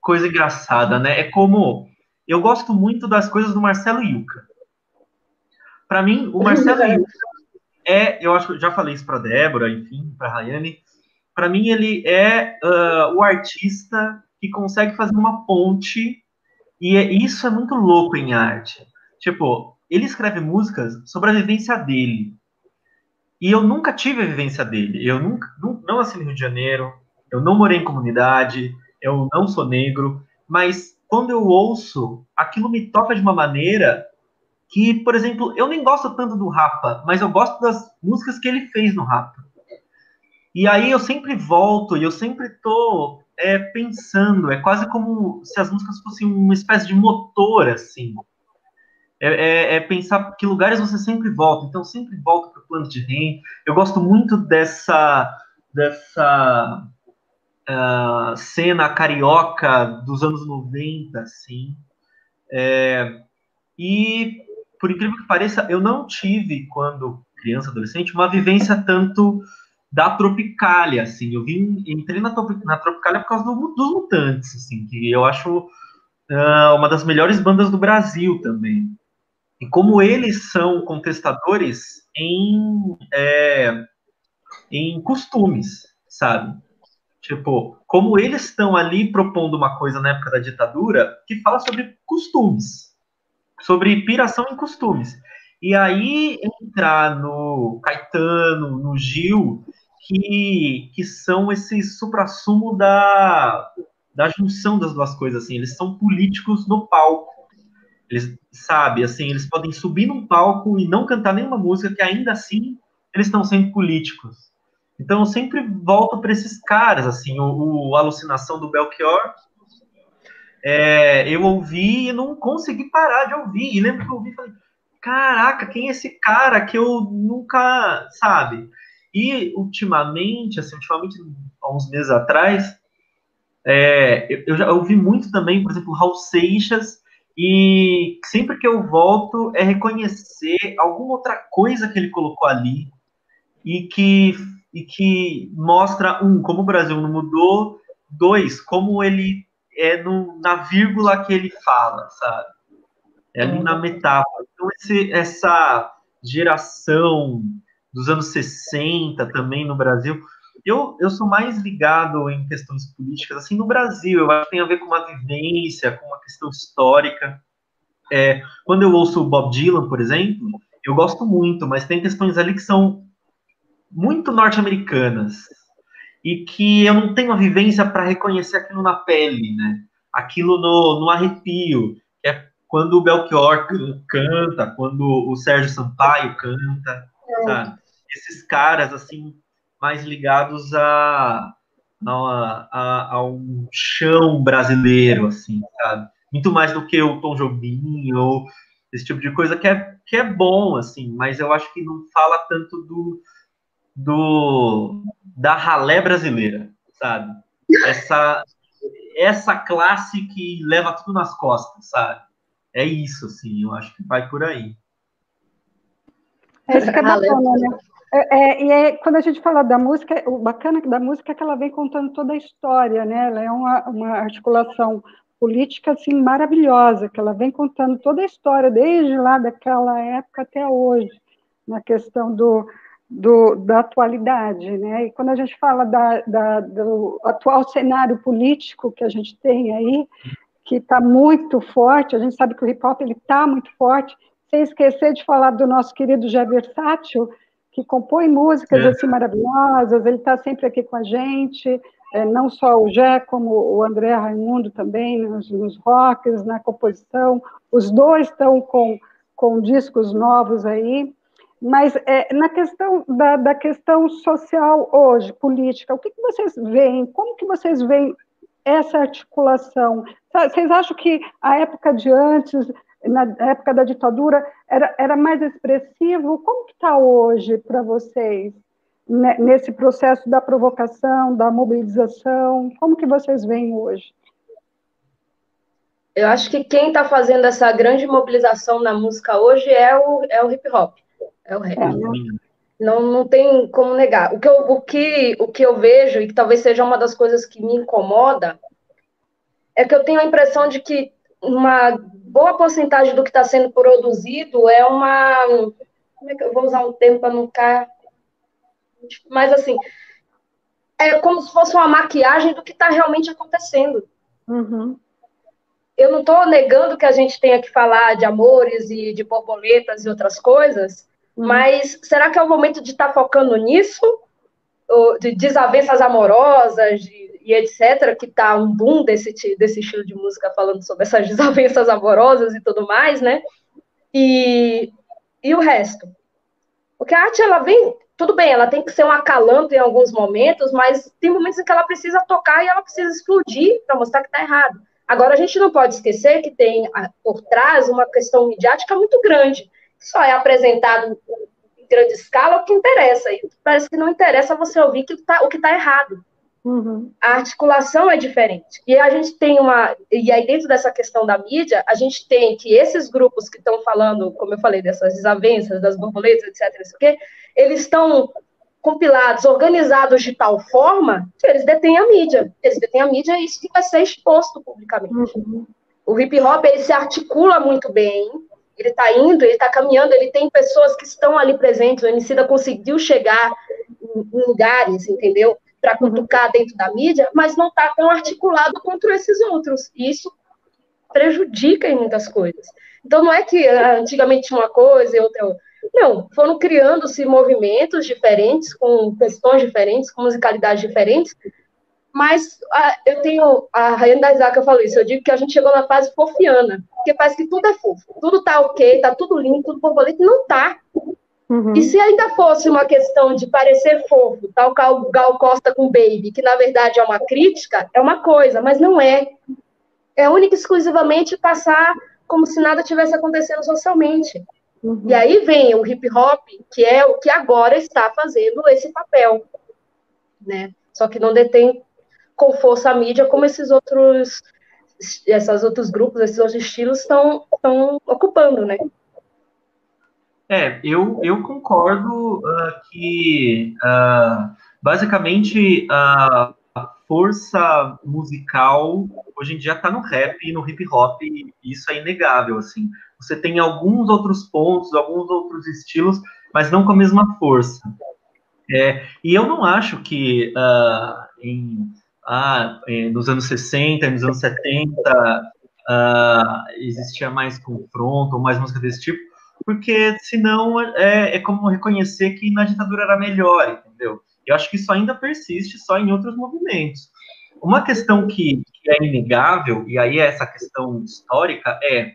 coisa engraçada, né? É como... Eu gosto muito das coisas do Marcelo Yuca. Para mim, o Marcelo Yuca é, eu acho que já falei isso para Débora, enfim, para Rayane. Para mim, ele é uh, o artista que consegue fazer uma ponte e é, isso é muito louco em arte. Tipo, ele escreve músicas sobre a vivência dele. E eu nunca tive a vivência dele. Eu nunca não, não nasci no Rio de Janeiro, eu não morei em comunidade, eu não sou negro, mas quando eu ouço, aquilo me toca de uma maneira que, por exemplo, eu nem gosto tanto do Rapa, mas eu gosto das músicas que ele fez no Rapa. E aí eu sempre volto e eu sempre tô é, pensando, é quase como se as músicas fossem uma espécie de motor, assim. É, é, é pensar que lugares você sempre volta. Então, sempre volto para o plano de Rain. Eu gosto muito dessa, dessa uh, cena carioca dos anos 90, assim. É, e por incrível que pareça, eu não tive, quando criança, adolescente, uma vivência tanto da Tropicália, assim. Eu vim, entrei na, na Tropicália por causa do, dos Mutantes, assim, que eu acho uh, uma das melhores bandas do Brasil também. E como eles são contestadores em, é, em costumes, sabe? Tipo, como eles estão ali propondo uma coisa na época da ditadura que fala sobre costumes, sobre piração em costumes. E aí entrar no Caetano, no Gil, que, que são esse suprassumo da, da junção das duas coisas, assim, eles são políticos no palco. Eles, sabe, assim, eles podem subir num palco e não cantar nenhuma música, que ainda assim eles estão sendo políticos. Então eu sempre volto para esses caras, assim, o, o Alucinação do Belchior é, eu ouvi e não consegui parar de ouvir. E lembro que eu ouvi e falei, caraca, quem é esse cara que eu nunca, sabe? E ultimamente, assim, ultimamente, há uns meses atrás, é, eu já ouvi muito também, por exemplo, Raul Seixas, e sempre que eu volto é reconhecer alguma outra coisa que ele colocou ali e que, e que mostra, um, como o Brasil não mudou, dois, como ele é no, na vírgula que ele fala, sabe? É ali na metáfora. Então, esse, essa geração dos anos 60 também no Brasil, eu, eu sou mais ligado em questões políticas, assim, no Brasil, eu acho que tem a ver com uma vivência, com uma questão histórica. É, quando eu ouço o Bob Dylan, por exemplo, eu gosto muito, mas tem questões ali que são muito norte-americanas, e que eu não tenho a vivência para reconhecer aquilo na pele, né? Aquilo no, no arrepio, que é quando o Belchior canta, quando o Sérgio Sampaio canta, Esses caras, assim, mais ligados a, a, a, a um chão brasileiro, assim, sabe? Muito mais do que o Tom Jobim ou esse tipo de coisa que é, que é bom, assim, mas eu acho que não fala tanto do, do da ralé brasileira, sabe? Essa essa classe que leva tudo nas costas, sabe? É isso, assim, eu acho que vai por aí. É isso que é bacana, né? É, é, e é, quando a gente fala da música, o bacana da música é que ela vem contando toda a história, né? Ela é uma, uma articulação política assim maravilhosa, que ela vem contando toda a história desde lá daquela época até hoje, na questão do, do da atualidade, né? E quando a gente fala da, da, do atual cenário político que a gente tem aí, que está muito forte, a gente sabe que o hip hop ele está muito forte, sem esquecer de falar do nosso querido Jé Versátil, que compõe músicas é. assim maravilhosas, ele está sempre aqui com a gente, é, não só o Jé, como o André Raimundo também, nos, nos rocks, na composição, os dois estão com, com discos novos aí, mas é, na questão da, da, questão social hoje, política, o que, que vocês veem, como que vocês veem essa articulação? Vocês acham que a época de antes na época da ditadura era, era mais expressivo. Como que está hoje para vocês, né, nesse processo da provocação, da mobilização? Como que vocês veem hoje? Eu acho que quem está fazendo essa grande mobilização na música hoje é o, é o hip hop, é o rap. É, né? Não, não tem como negar. O que, eu, o, que, o que eu vejo, e que talvez seja uma das coisas que me incomoda, é que eu tenho a impressão de que uma boa porcentagem do que está sendo produzido é uma. Como é que eu vou usar um termo para não ficar. Mas, assim, é como se fosse uma maquiagem do que está realmente acontecendo. Uhum. Eu não estou negando que a gente tenha que falar de amores e de borboletas e outras coisas, uhum. mas será que é o momento de estar tá focando nisso? De desavenças amorosas, de e etc., que tá um boom desse, desse estilo de música falando sobre essas desavenças amorosas e tudo mais, né? E, e o resto? Porque a arte, ela vem, tudo bem, ela tem que ser um acalanto em alguns momentos, mas tem momentos em que ela precisa tocar e ela precisa explodir para mostrar que tá errado. Agora, a gente não pode esquecer que tem por trás uma questão midiática muito grande, só é apresentado em grande escala o que interessa, e parece que não interessa você ouvir que tá, o que está errado. Uhum. A articulação é diferente. E a gente tem uma. E aí, dentro dessa questão da mídia, a gente tem que esses grupos que estão falando, como eu falei, dessas desavenças, das borboletas, etc., não sei o quê, eles estão compilados, organizados de tal forma que eles detêm a mídia. Eles detêm a mídia e isso que vai ser exposto publicamente. Uhum. O hip hop ele se articula muito bem, ele está indo, ele está caminhando, ele tem pessoas que estão ali presentes, o Emicida conseguiu chegar em, em lugares, entendeu? Para cutucar dentro da mídia, mas não está tão articulado contra esses outros. E isso prejudica em muitas coisas. Então, não é que ah, antigamente tinha uma coisa e outra. Não, foram criando-se movimentos diferentes, com questões diferentes, com musicalidades diferentes, mas ah, eu tenho. A Rayane da Isaac falou isso, eu digo que a gente chegou na fase fofiana, porque parece que tudo é fofo, tudo tá ok, tá tudo lindo, tudo borboleta, não tá. Uhum. E se ainda fosse uma questão de parecer fofo, tal Gal, Gal Costa com Baby, que na verdade é uma crítica, é uma coisa, mas não é. É única e exclusivamente passar como se nada tivesse acontecendo socialmente. Uhum. E aí vem o hip hop, que é o que agora está fazendo esse papel, né? Só que não detém com força a mídia como esses outros, esses outros grupos, esses outros estilos estão ocupando, né? É, eu, eu concordo uh, que uh, basicamente uh, a força musical hoje em dia está no rap e no hip hop, e isso é inegável, assim. Você tem alguns outros pontos, alguns outros estilos, mas não com a mesma força. É, e eu não acho que em, ah, nos anos 60, nos anos 70, existia mais confronto ou mais música desse tipo, porque senão é, é como reconhecer que na ditadura era melhor, entendeu? Eu acho que isso ainda persiste só em outros movimentos. Uma questão que, que é inegável, e aí é essa questão histórica, é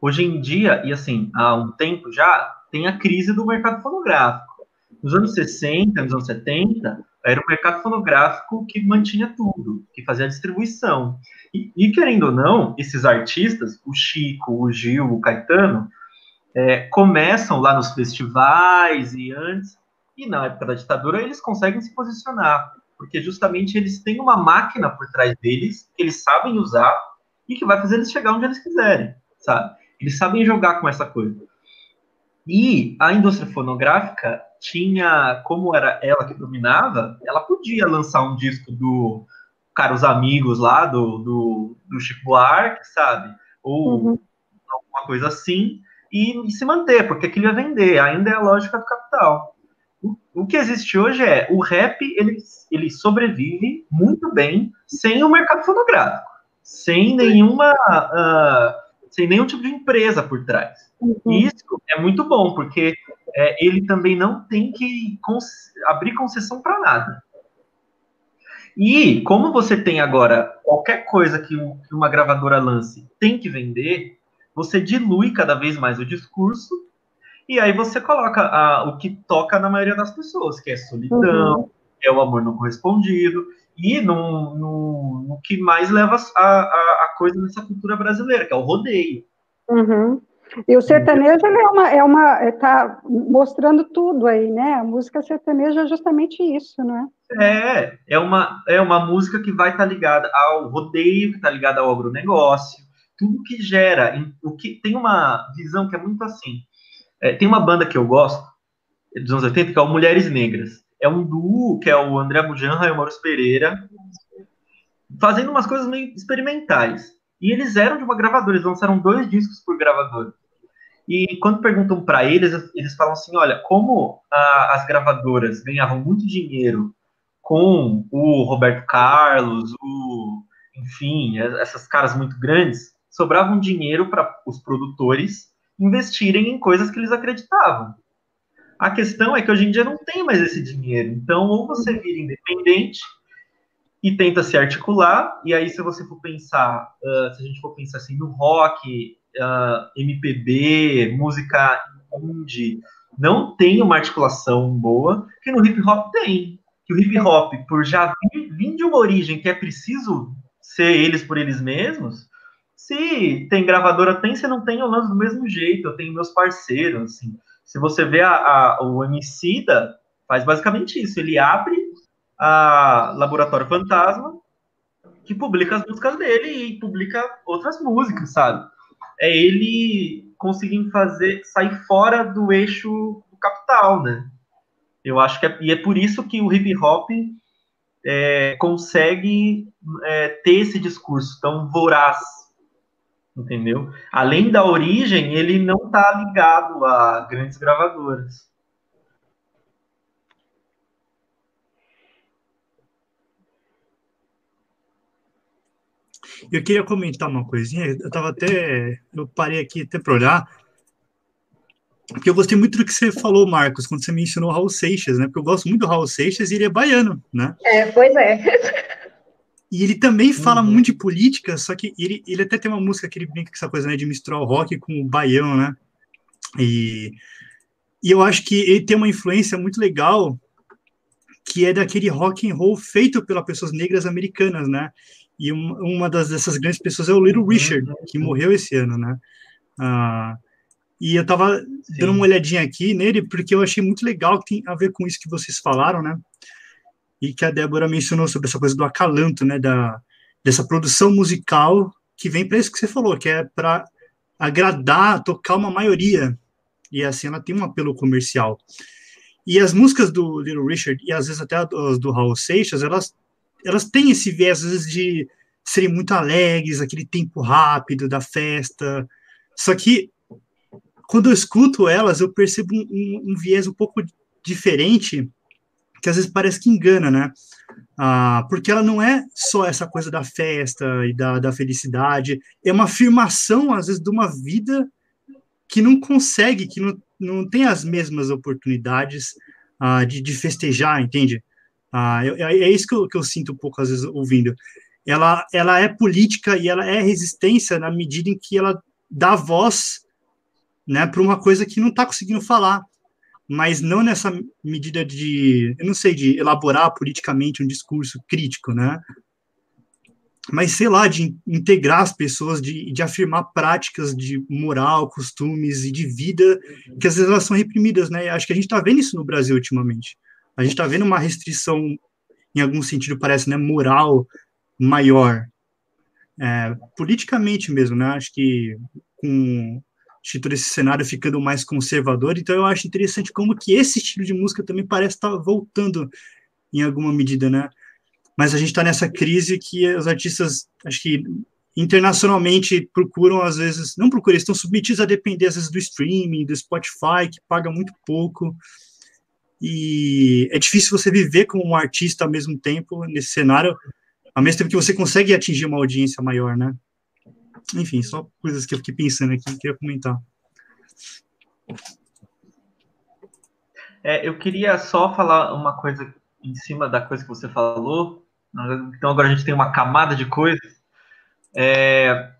hoje em dia, e assim, há um tempo já, tem a crise do mercado fonográfico. Nos anos 60, nos anos 70, era o mercado fonográfico que mantinha tudo, que fazia a distribuição. E, e querendo ou não, esses artistas, o Chico, o Gil, o Caetano, é, começam lá nos festivais e antes, e na época da ditadura eles conseguem se posicionar, porque justamente eles têm uma máquina por trás deles que eles sabem usar e que vai fazer eles chegar onde eles quiserem, sabe? Eles sabem jogar com essa coisa. E a indústria fonográfica tinha, como era ela que dominava, ela podia lançar um disco do, caros amigos lá do, do, do Chico Buarque, sabe? Ou uhum. alguma coisa assim, e, se manter, porque aquilo ia vender, ainda é a lógica do capital. O, o que existe hoje é, o rap, ele, ele sobrevive muito bem sem o mercado fonográfico, sem nenhuma... Uh, sem nenhum tipo de empresa por trás. Uhum. Isso é muito bom, porque é, ele também não tem que abrir concessão para nada. E como você tem agora qualquer coisa que, que uma gravadora lance tem que vender, você dilui cada vez mais o discurso e aí você coloca a, o que toca na maioria das pessoas, que é solidão, uhum. é o amor não correspondido, e no, no, no que mais leva a, a, a, coisa nessa cultura brasileira, que é o rodeio. Uhum. E o sertanejo ele é uma, é uma, está é, mostrando tudo aí, né? A música sertaneja é justamente isso, não é? É, é uma, é uma música que vai estar tá ligada ao rodeio, que está ligada ao agronegócio, tudo que gera, o que tem uma visão que é muito assim. É, tem uma banda que eu gosto dos anos 80 que é o Mulheres Negras. É um duo que é o André Bujanra e o Maurício Pereira, fazendo umas coisas meio experimentais. E eles eram de uma gravadora, eles lançaram dois discos por gravadora. E quando perguntam para eles, eles falam assim: olha, como a, as gravadoras ganhavam muito dinheiro com o Roberto Carlos, o, enfim, essas caras muito grandes, sobrava um dinheiro para os produtores investirem em coisas que eles acreditavam. A questão é que hoje em dia não tem mais esse dinheiro. Então, ou você vira independente e tenta se articular, e aí, se você for pensar, uh, se a gente for pensar assim no rock, uh, ah, MPB, música indie, não tem uma articulação boa, que no hip hop tem. Que o hip hop, por já vir, vir de uma origem que é preciso ser eles por eles mesmos, se tem gravadora, tem, se não tem, eu lanço do mesmo jeito, eu tenho meus parceiros, assim. Se você vê a, a, o Emicida, faz basicamente isso, ele abre a Laboratório Fantasma, que publica as músicas dele e publica outras músicas, sabe? É ele conseguindo fazer, sair fora do eixo do capital, né? Eu acho que é, e é por isso que o hip hop é, consegue é, ter esse discurso tão voraz, entendeu? Além da origem, ele não está ligado a grandes gravadoras. Eu queria comentar uma coisinha, eu estava até, eu parei aqui até para olhar, porque eu gostei muito do que você falou, Marcos, quando você mencionou o Raul Seixas, né? Porque eu gosto muito do Raul Seixas e ele é baiano, né? É, pois é. E ele também fala uhum. muito de política, só que ele, ele até tem uma música que ele brinca com essa coisa, né, de misturar o rock com o baião, né? E, e eu acho que ele tem uma influência muito legal, que é daquele rock and roll feito pelas pessoas negras americanas, né? E uma, uma das, dessas grandes pessoas é o Little Richard, que morreu esse ano, né? Ah, e eu tava Sim. dando uma olhadinha aqui nele, porque eu achei muito legal, que tem a ver com isso que vocês falaram, né? E que a Débora mencionou sobre essa coisa do acalanto, né, da, dessa produção musical que vem para isso que você falou, que é para agradar, tocar uma maioria, e assim ela tem um apelo comercial. E as músicas do Little Richard, e às vezes até as do Raul Seixas, elas, elas têm esse viés, às vezes, de serem muito alegres, aquele tempo rápido da festa, só que quando eu escuto elas, eu percebo um, um, um viés um pouco diferente, que às vezes parece que engana, né? Ah, porque ela não é só essa coisa da festa e da, da felicidade, é uma afirmação, às vezes, de uma vida que não consegue, que não, não tem as mesmas oportunidades ah, de, de festejar, entende? Ah, é, é isso que eu, que eu sinto um pouco, às vezes, ouvindo. Ela, ela é política e ela é resistência na medida em que ela dá voz né, para uma coisa que não está conseguindo falar mas não nessa medida de, eu não sei, de elaborar politicamente um discurso crítico, né? Mas, sei lá, de integrar as pessoas, de, de afirmar práticas de moral, costumes e de vida que às vezes elas são reprimidas, né? Acho que a gente está vendo isso no Brasil ultimamente. A gente está vendo uma restrição, em algum sentido, parece, né, moral maior. É, politicamente mesmo, né? Acho que com de todo esse cenário ficando mais conservador, então eu acho interessante como que esse estilo de música também parece estar voltando em alguma medida, né? mas a gente está nessa crise que os artistas, acho que internacionalmente procuram, às vezes, não procuram, estão submetidos a depender, às vezes, do streaming, do Spotify, que paga muito pouco, e é difícil você viver como um artista ao mesmo tempo, nesse cenário, ao mesmo tempo que você consegue atingir uma audiência maior, né? Enfim, só coisas que eu fiquei pensando aqui, queria comentar. É, eu queria só falar uma coisa em cima da coisa que você falou. Então agora a gente tem uma camada de coisas é,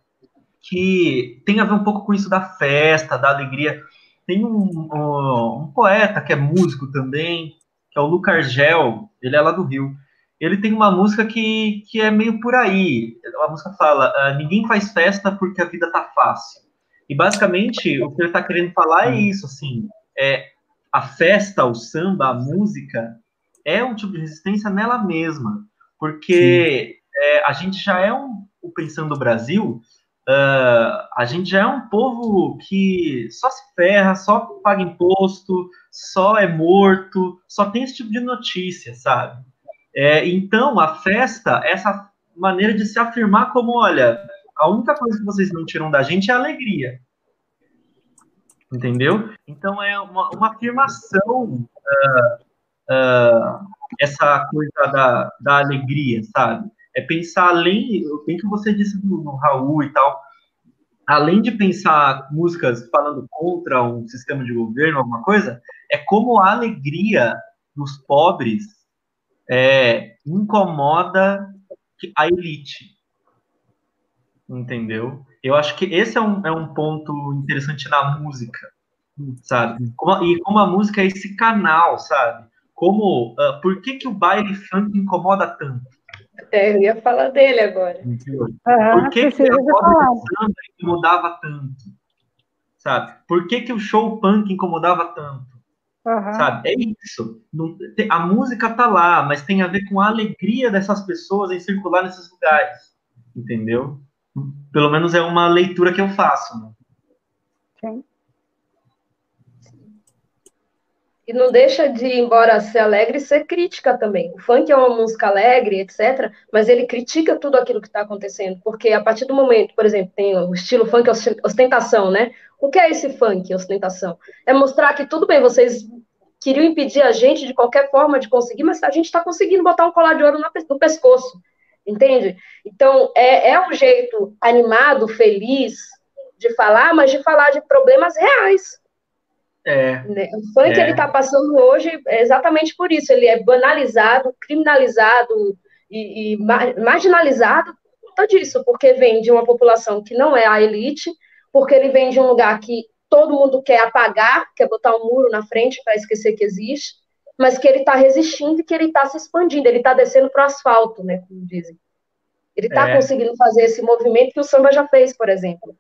que tem a ver um pouco com isso da festa, da alegria. Tem um, um, um poeta que é músico também, que é o Luca Argel, ele é lá do Rio. Ele tem uma música que, que é meio por aí. A música fala: ah, ninguém faz festa porque a vida tá fácil. E basicamente o que ele está querendo falar é isso, assim, é a festa, o samba, a música é um tipo de resistência nela mesma, porque é, a gente já é um, pensando Brasil, uh, a gente já é um povo que só se ferra, só paga imposto, só é morto, só tem esse tipo de notícia, sabe? É, então, a festa, essa maneira de se afirmar como, olha, a única coisa que vocês não tiram da gente é a alegria. Entendeu? Então, é uma, uma afirmação uh, uh, essa coisa da, da alegria, sabe? É pensar além, bem que você disse no, no Raul e tal, além de pensar músicas falando contra um sistema de governo, alguma coisa, é como a alegria dos pobres é, incomoda a elite. Entendeu? Eu acho que esse é um, é um ponto interessante na música, sabe? Como, e como a música é esse canal, sabe? Como, uh, por que, que o baile funk incomoda tanto? É, eu ia falar dele agora. Ah, por que, que a roda samba incomodava tanto? Sabe? Por que, que o show punk incomodava tanto? Uhum. Sabe? É isso. A música tá lá, mas tem a ver com a alegria dessas pessoas em circular nesses lugares. Entendeu? Pelo menos é uma leitura que eu faço. Né? Sim. E não deixa de, embora ser alegre, ser crítica também. O funk é uma música alegre, etc., mas ele critica tudo aquilo que está acontecendo, porque a partir do momento, por exemplo, tem o estilo funk ostentação, né? O que é esse funk ostentação? É mostrar que tudo bem, vocês queriam impedir a gente de qualquer forma de conseguir, mas a gente está conseguindo botar um colar de ouro no pescoço, entende? Então, é, é um jeito animado, feliz de falar, mas de falar de problemas reais, é, né? O funk é. ele está passando hoje exatamente por isso. Ele é banalizado, criminalizado e, e marginalizado por conta disso, porque vem de uma população que não é a elite, porque ele vem de um lugar que todo mundo quer apagar, quer botar um muro na frente para esquecer que existe, mas que ele está resistindo e que ele está se expandindo, ele está descendo para o asfalto, né, como dizem. Ele está é. conseguindo fazer esse movimento que o samba já fez, por exemplo,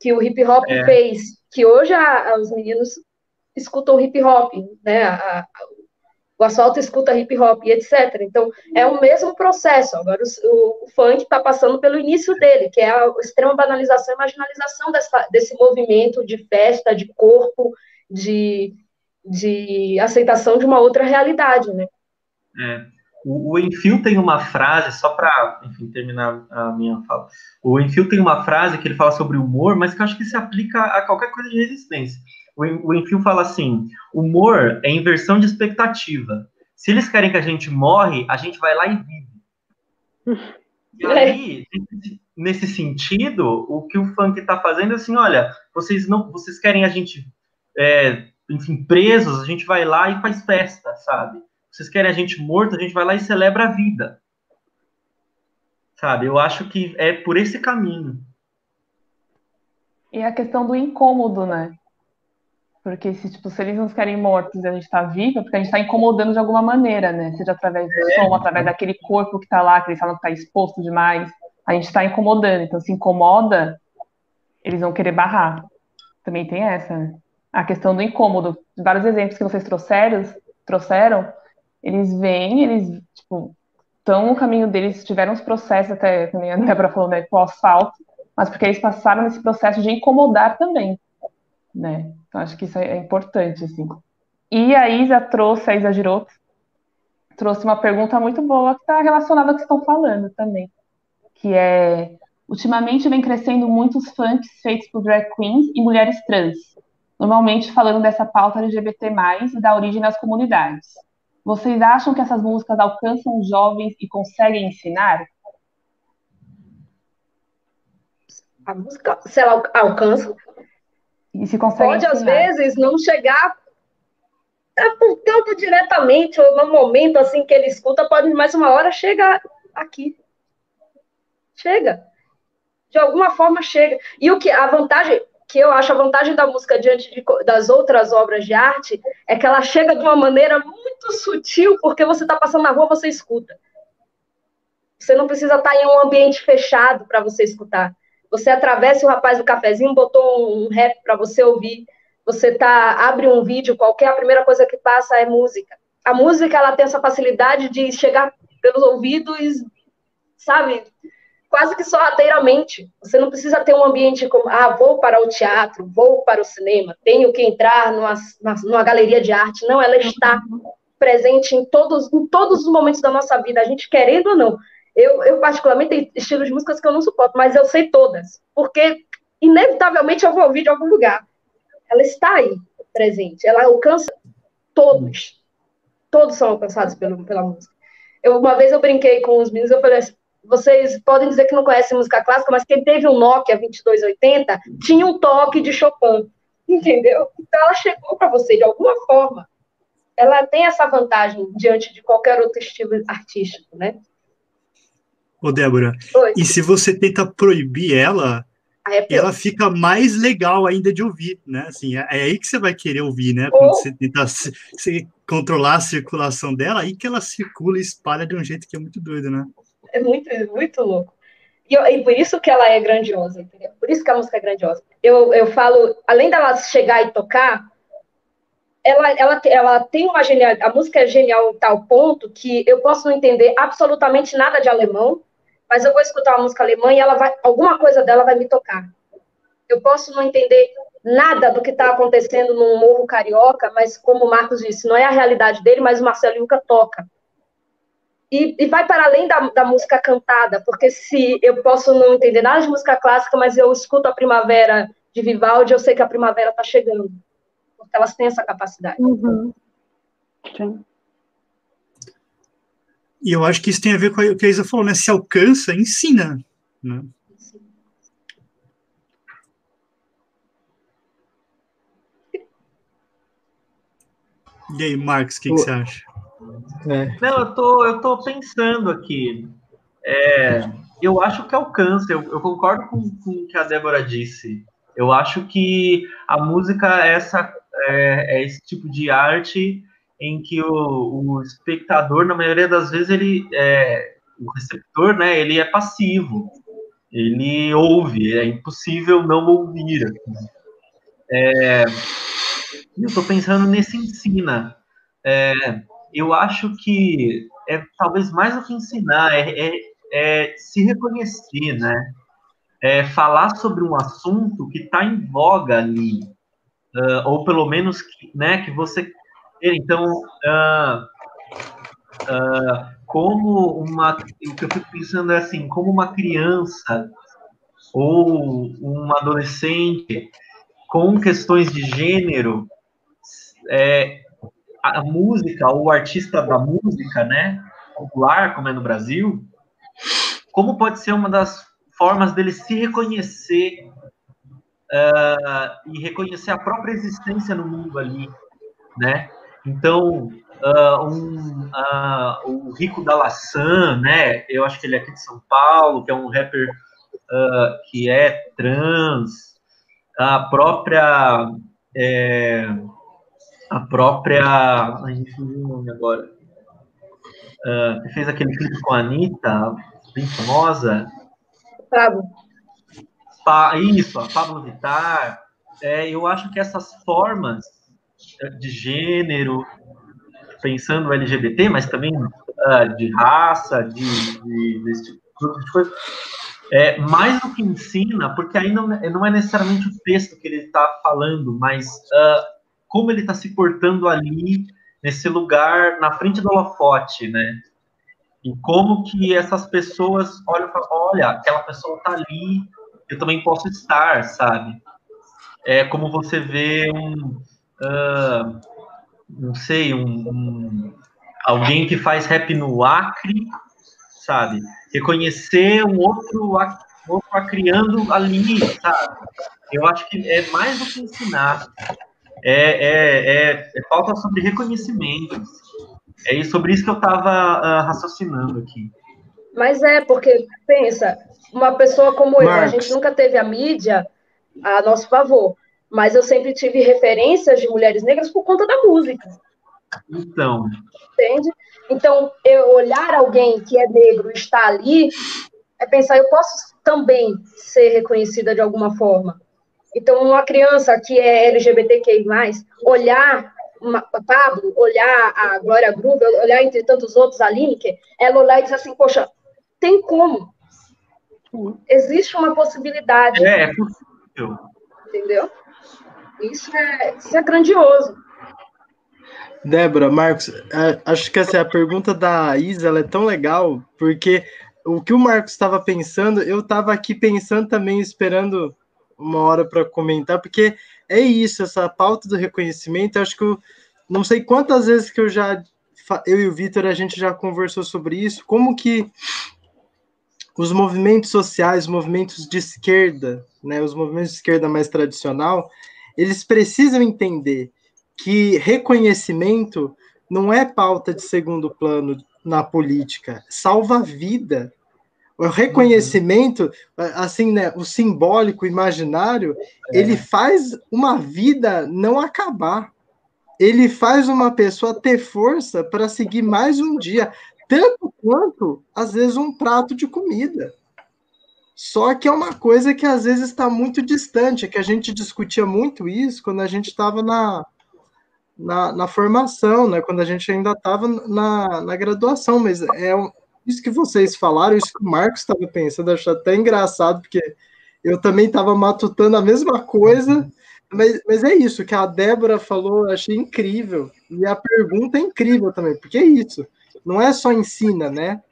que o hip hop é. fez, que hoje a, a, os meninos escutam hip hop, né? A, a, o asfalto escuta hip hop e etc. Então, é o mesmo processo. Agora, o, o funk está passando pelo início dele, que é a extrema banalização e marginalização dessa, desse movimento de festa, de corpo, de, de aceitação de uma outra realidade, né? É. O, o Enfio tem uma frase, só para terminar a minha fala. O Enfio tem uma frase que ele fala sobre humor, mas que eu acho que se aplica a qualquer coisa de resistência o Enfio fala assim: humor é inversão de expectativa. Se eles querem que a gente morre, a gente vai lá e vive. E aí, nesse sentido, o que o funk está fazendo é assim: olha, vocês não, vocês querem a gente, é, enfim, presos, a gente vai lá e faz festa, sabe? Vocês querem a gente morto, a gente vai lá e celebra a vida. Sabe? Eu acho que é por esse caminho. E a questão do incômodo, né? Porque se, tipo, se eles nos querem mortos e a gente está vivo, é porque a gente está incomodando de alguma maneira, né? Seja através do som, através daquele corpo que está lá, que eles falam que está exposto demais. A gente está incomodando. Então, se incomoda, eles vão querer barrar. Também tem essa, né? A questão do incômodo. Vários exemplos que vocês trouxeram, trouxeram eles vêm, eles, tipo, estão no caminho deles, tiveram os processos, até, como a Débora falou, né, com o asfalto, mas porque eles passaram nesse processo de incomodar também né? Então, acho que isso é importante, assim. E a Isa trouxe, a Isa Giroto, trouxe uma pergunta muito boa que está relacionada ao que estão falando também, que é ultimamente vem crescendo muitos funks feitos por drag queens e mulheres trans, normalmente falando dessa pauta LGBT+, e da origem das comunidades. Vocês acham que essas músicas alcançam os jovens e conseguem ensinar? A música, se ela alcança, e se consegue pode ensinar. às vezes não chegar apontando diretamente, ou no momento assim que ele escuta, pode mais uma hora chega aqui. Chega. De alguma forma chega. E o que a vantagem, que eu acho a vantagem da música diante de, das outras obras de arte é que ela chega de uma maneira muito sutil, porque você está passando na rua, você escuta. Você não precisa estar em um ambiente fechado para você escutar. Você atravessa o rapaz do cafezinho, botou um rap para você ouvir. Você tá abre um vídeo qualquer, a primeira coisa que passa é música. A música ela tem essa facilidade de chegar pelos ouvidos, sabe? quase que sorrateiramente. Você não precisa ter um ambiente como, ah, vou para o teatro, vou para o cinema, tenho que entrar numa, numa galeria de arte. Não, ela está presente em todos, em todos os momentos da nossa vida, a gente querendo ou não. Eu, eu, particularmente, tenho estilos de músicas que eu não suporto, mas eu sei todas, porque, inevitavelmente, eu vou ouvir de algum lugar. Ela está aí, presente, ela alcança todos. Todos são alcançados pelo, pela música. Eu, uma vez eu brinquei com os meninos, eu falei assim, vocês podem dizer que não conhecem música clássica, mas quem teve um Nokia 2280 tinha um toque de Chopin, entendeu? Então ela chegou para você de alguma forma. Ela tem essa vantagem diante de qualquer outro estilo artístico, né? Ô, Débora, Oi. e se você tenta proibir ela, é ela fica mais legal ainda de ouvir, né? Assim, é, é aí que você vai querer ouvir, né? Quando você tenta se, se controlar a circulação dela, aí que ela circula e espalha de um jeito que é muito doido, né? É muito, muito louco. E, e, por isso que ela é grandiosa, entendeu? Por isso que a música é grandiosa. Eu, eu falo, além dela chegar e tocar, ela, ela, ela tem uma genial. A música é genial em tal ponto que eu posso não entender absolutamente nada de alemão, mas eu vou escutar uma música alemã e ela vai, alguma coisa dela vai me tocar. Eu posso não entender nada do que está acontecendo no Morro Carioca, mas como o Marcos disse, não é a realidade dele, mas o Marcelo Yuca toca. E, e, vai para além da, da, música cantada, porque se eu posso não entender nada de música clássica, mas eu escuto a primavera de Vivaldi, eu sei que a primavera está chegando. Porque elas têm essa capacidade. Uhum. Sim. E eu acho que isso tem a ver com o que a Isa falou, né? Se alcança, ensina. Né? E aí, Marcos, o que, que você acha? É. Não, eu tô, eu tô pensando aqui. É, eu acho que alcança, eu, eu concordo com, com, o que a Débora disse. Eu acho que a música é, essa, é, é esse tipo de arte em que o, o, espectador, na maioria das vezes, ele é, o receptor, né, ele é passivo. Ele ouve, é impossível não ouvir. É, eu estou pensando nesse ensina. É, eu acho que é talvez mais do que ensinar, é, é, é se reconhecer, né? É falar sobre um assunto que está em voga ali, uh, ou pelo menos que, né, que você então uh, uh, como uma o que eu fico pensando é assim como uma criança ou um adolescente com questões de gênero é, a música, ou o artista da música, né, popular, como é no Brasil, como pode ser uma das formas dele se reconhecer uh, e reconhecer a própria existência no mundo ali, né? Então, uh, um, uh, o Rico da Laçã, né? Eu acho que ele é aqui de São Paulo, que é um rapper que é trans, a própria é, a própria. A gente viu o nome agora. Uh, fez aquele clipe com a Anitta, bem famosa. Pablo. Pa, isso, a Pablo Vittar. É, eu acho que essas formas de gênero, pensando LGBT, mas também uh, de raça, de, de, desse tipo de coisa, é, mais do que ensina, porque aí não, não é necessariamente o texto que ele está falando, mas uh, como ele está se portando ali nesse lugar na frente do holofote, né? E como que essas pessoas olham e falam, olha, aquela pessoa tá ali, eu também posso estar, sabe? É como você vê um, uh, não sei, um, um, alguém que faz rap no Acre, sabe? Reconhecer um outro, outro acriando ali, sabe? Eu acho que é mais do que ensinar. É, é, é, é falta sobre reconhecimento. É sobre isso que eu estava uh, ah, raciocinando aqui. Mas é, porque, pensa, uma pessoa como eu, a gente nunca teve a mídia a nosso favor, mas eu sempre tive referências de mulheres negras por conta da música. Então. Entende? Então, eu olhar alguém que é negro e está ali, é pensar, eu posso também ser reconhecida de alguma forma. Então, uma criança que é LGBTQI+, olhar uma, Pablo, olhar a Glória Groove, olhar entre tantos outros a Lineker, ela olhar e dizer assim, poxa, tem como. Existe uma possibilidade. É, é possível. Entendeu? Isso é, isso é grandioso. Débora, Marcos, acho que essa a pergunta da Isa é tão legal, porque o que o Marcos estava pensando, eu estava aqui pensando também, esperando uma hora para comentar, porque é isso, essa pauta do reconhecimento. Acho que eu não sei quantas vezes que eu já, eu e o Vitor, a gente já conversou sobre isso, como que os movimentos sociais, os movimentos de esquerda, né, os movimentos de esquerda mais tradicional, eles precisam entender que reconhecimento não é pauta de segundo plano na política, salva vida. O reconhecimento, assim, né, o simbólico, o imaginário, é. ele faz uma vida não acabar. Ele faz uma pessoa ter força para seguir mais um dia, tanto quanto, às vezes, um prato de comida. Só que é uma coisa que às vezes está muito distante, que a gente discutia muito isso quando a gente estava na, na, na, formação, né? quando a gente ainda estava na, na graduação, mas é isso que vocês falaram, isso que o Marcos estava pensando, acho até engraçado, porque eu também estava matutando a mesma coisa, mas, mas é isso que a Débora falou, achei incrível. E a pergunta é incrível também, porque é isso. Não é só ensina, né?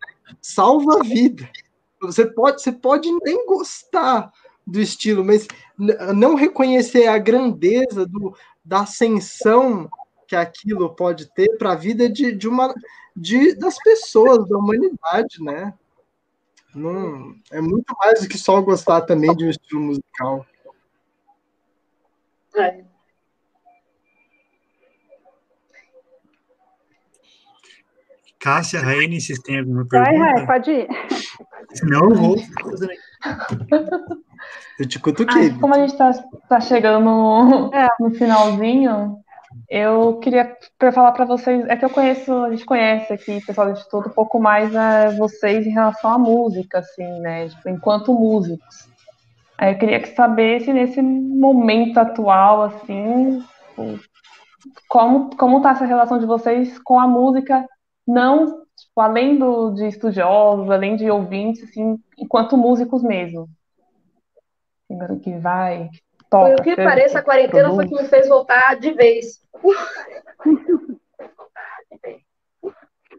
Salva a vida. Você pode, você pode nem gostar do estilo, mas não reconhecer a grandeza do, da ascensão que aquilo pode ter para a vida de, de uma de, das pessoas, da humanidade, né? Não, é muito mais do que só gostar também de um estilo musical. É. Cássia, Raine, vocês têm alguma pergunta? Vai, Rai, pode ir. Senão eu vou. Eu te cutuquei. Ah, como a gente está tá chegando no, é. no finalzinho, eu queria falar para vocês, é que eu conheço, a gente conhece aqui, pessoal de tudo, um pouco mais é, vocês em relação à música, assim, né, tipo, enquanto músicos. Aí eu queria saber se nesse momento atual, assim, como, como tá essa relação de vocês com a música, não, tipo, além do, de estudiosos, além de ouvintes, assim, enquanto músicos mesmo. Que vai, toca. Por o que pareça, a quarentena produz. foi que me fez voltar de vez.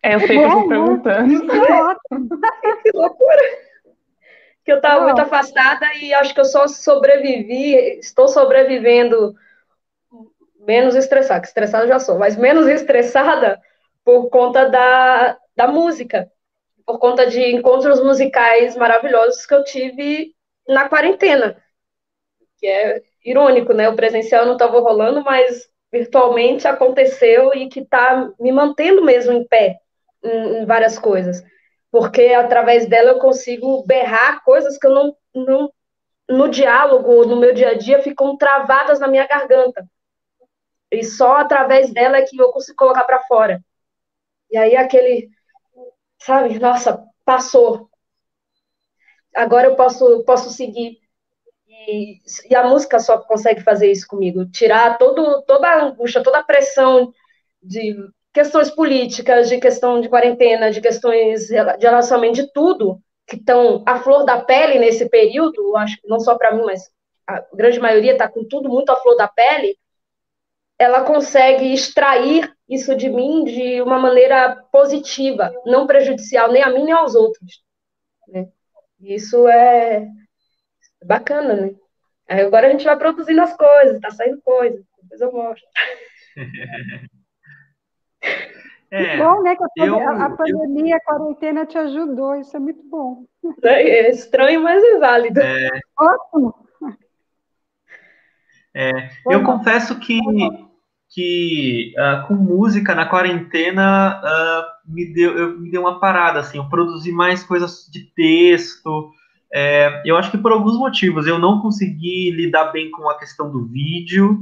É, eu sei que eu tô perguntando. que loucura! Que eu estava muito afastada e acho que eu só sobrevivi, estou sobrevivendo menos estressada, que estressada já sou, mas menos estressada por conta da, da música, por conta de encontros musicais maravilhosos que eu tive na quarentena que é irônico, né? O presencial não estava rolando, mas virtualmente aconteceu e que está me mantendo mesmo em pé em, em, várias coisas, porque através dela eu consigo berrar coisas que eu não, não no diálogo, no meu dia a dia, ficam travadas na minha garganta. E só através dela é que eu consigo colocar para fora. E aí aquele, sabe, nossa, passou. Agora eu posso, posso seguir. E, e, a música só consegue fazer isso comigo, tirar todo, toda a angústia, toda a pressão de questões políticas, de questão de quarentena, de questões de relacionamento, de tudo que estão à flor da pele nesse período, acho que não só para mim, mas a grande maioria está com tudo muito à flor da pele, ela consegue extrair isso de mim de uma maneira positiva, não prejudicial nem a mim nem aos outros. Né? Isso é bacana, né? Aí agora a gente vai produzindo as coisas, tá saindo coisa, depois eu mostro. É, bom, né? Que a, eu, a pandemia, eu... a quarentena te ajudou, isso é muito bom. É estranho, mas é válido. É... Ótimo. É, eu confesso que, que uh, com música na quarentena uh, me, deu, eu, me deu uma parada, assim, eu produzi mais coisas de texto, é, eu acho que por alguns motivos, eu não consegui lidar bem com a questão do vídeo,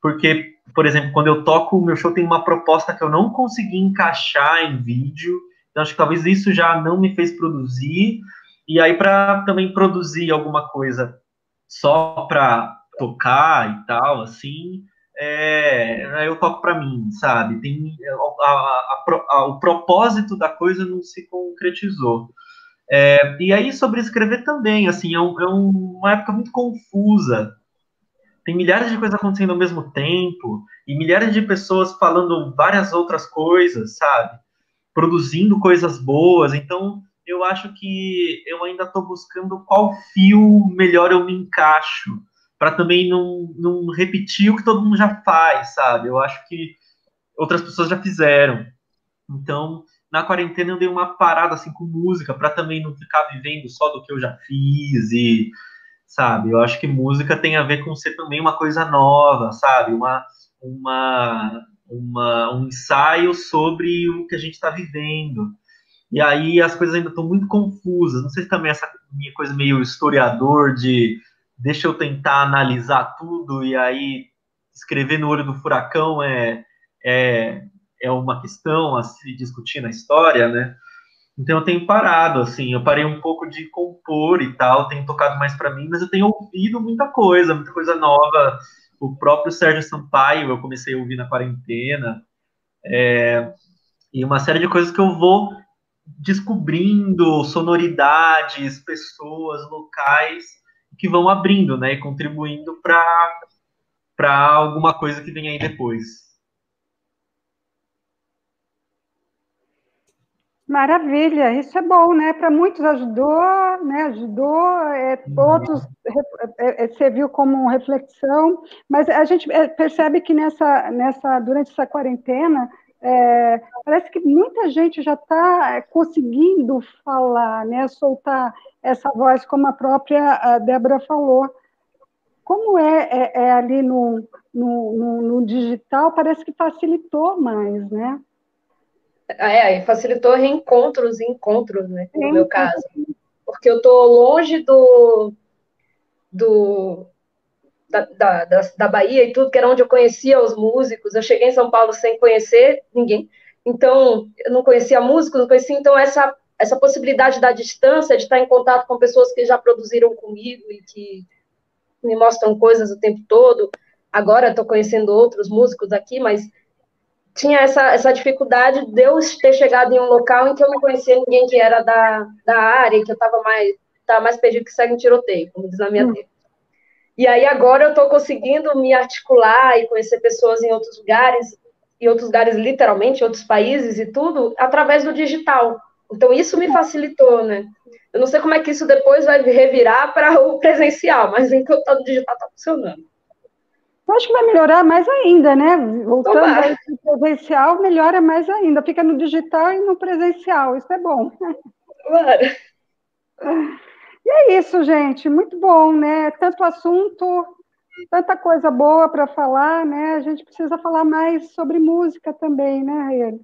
porque, por exemplo, quando eu toco, o meu show tem uma proposta que eu não consegui encaixar em vídeo, então acho que talvez isso já não me fez produzir, e aí para também produzir alguma coisa só para tocar e tal, assim, é, eu toco para mim, sabe? Tem a, a, a, o propósito da coisa não se concretizou. É, e aí sobre escrever também, assim, é, um, é, uma época muito confusa. Tem milhares de coisas acontecendo ao mesmo tempo e milhares de pessoas falando várias outras coisas, sabe? Produzindo coisas boas. Então eu acho que eu ainda estou buscando qual fio melhor eu me encaixo para também não, não repetir o que todo mundo já faz, sabe? Eu acho que outras pessoas já fizeram. Então, na quarentena eu dei uma parada assim com música para também não ficar vivendo só do que eu já fiz e sabe? Eu acho que música tem a ver com ser também uma coisa nova, sabe? Uma uma, uma um ensaio sobre o que a gente está vivendo. E aí as coisas ainda estão muito confusas. Não sei se também essa minha coisa meio historiador de deixa eu tentar analisar tudo e aí escrever no olho do furacão é, é, é uma questão a se discutir na história, né? Então eu tenho parado, assim, eu parei um pouco de compor e tal, tenho tocado mais para mim, mas eu tenho ouvido muita coisa, muita coisa nova. O próprio Sérgio Sampaio eu comecei a ouvir na quarentena, é, e uma série de coisas que eu vou descobrindo, sonoridades, pessoas, locais, que vão abrindo, né, e contribuindo para alguma coisa que vem aí depois. Maravilha, isso é bom, né? Para muitos ajudou, né? Ajudou, é, outros é, é, serviu como reflexão, mas a gente é, percebe que nessa, nessa, durante essa quarentena, é, parece que muita gente já está conseguindo falar, né? Soltar essa voz, como a própria Débora falou. Como é, é, é ali no, no, no, no, digital, parece que facilitou mais, né? É, facilitou reencontros e encontros, né? No meu caso. Porque eu tô longe do, do da, da, da, da Bahia e tudo, que era onde eu conhecia os músicos. Eu cheguei em São Paulo sem conhecer ninguém. Então, eu não conhecia músicos, não conhecia. Então, essa essa possibilidade da distância, de estar em contato com pessoas que já produziram comigo e que me mostram coisas o tempo todo. Agora estou conhecendo outros músicos aqui, mas tinha essa, essa dificuldade de eu ter chegado em um local em que eu não conhecia ninguém que era da, da área, que eu estava mais, tava mais perdido que segue um tiroteio, como diz na minha hum. E aí agora eu estou conseguindo me articular e conhecer pessoas em outros lugares, em outros lugares literalmente, outros países e tudo, através do digital. Então, isso me facilitou, né? Eu não sei como é que isso depois vai revirar para o presencial, mas enquanto está no digital, está funcionando. Eu acho que vai melhorar mais ainda, né? Voltando ao presencial, melhora mais ainda. Fica no digital e no presencial. Isso é bom. Claro. E é isso, gente. Muito bom, né? Tanto assunto, tanta coisa boa para falar, né? A gente precisa falar mais sobre música também, né, Raiane?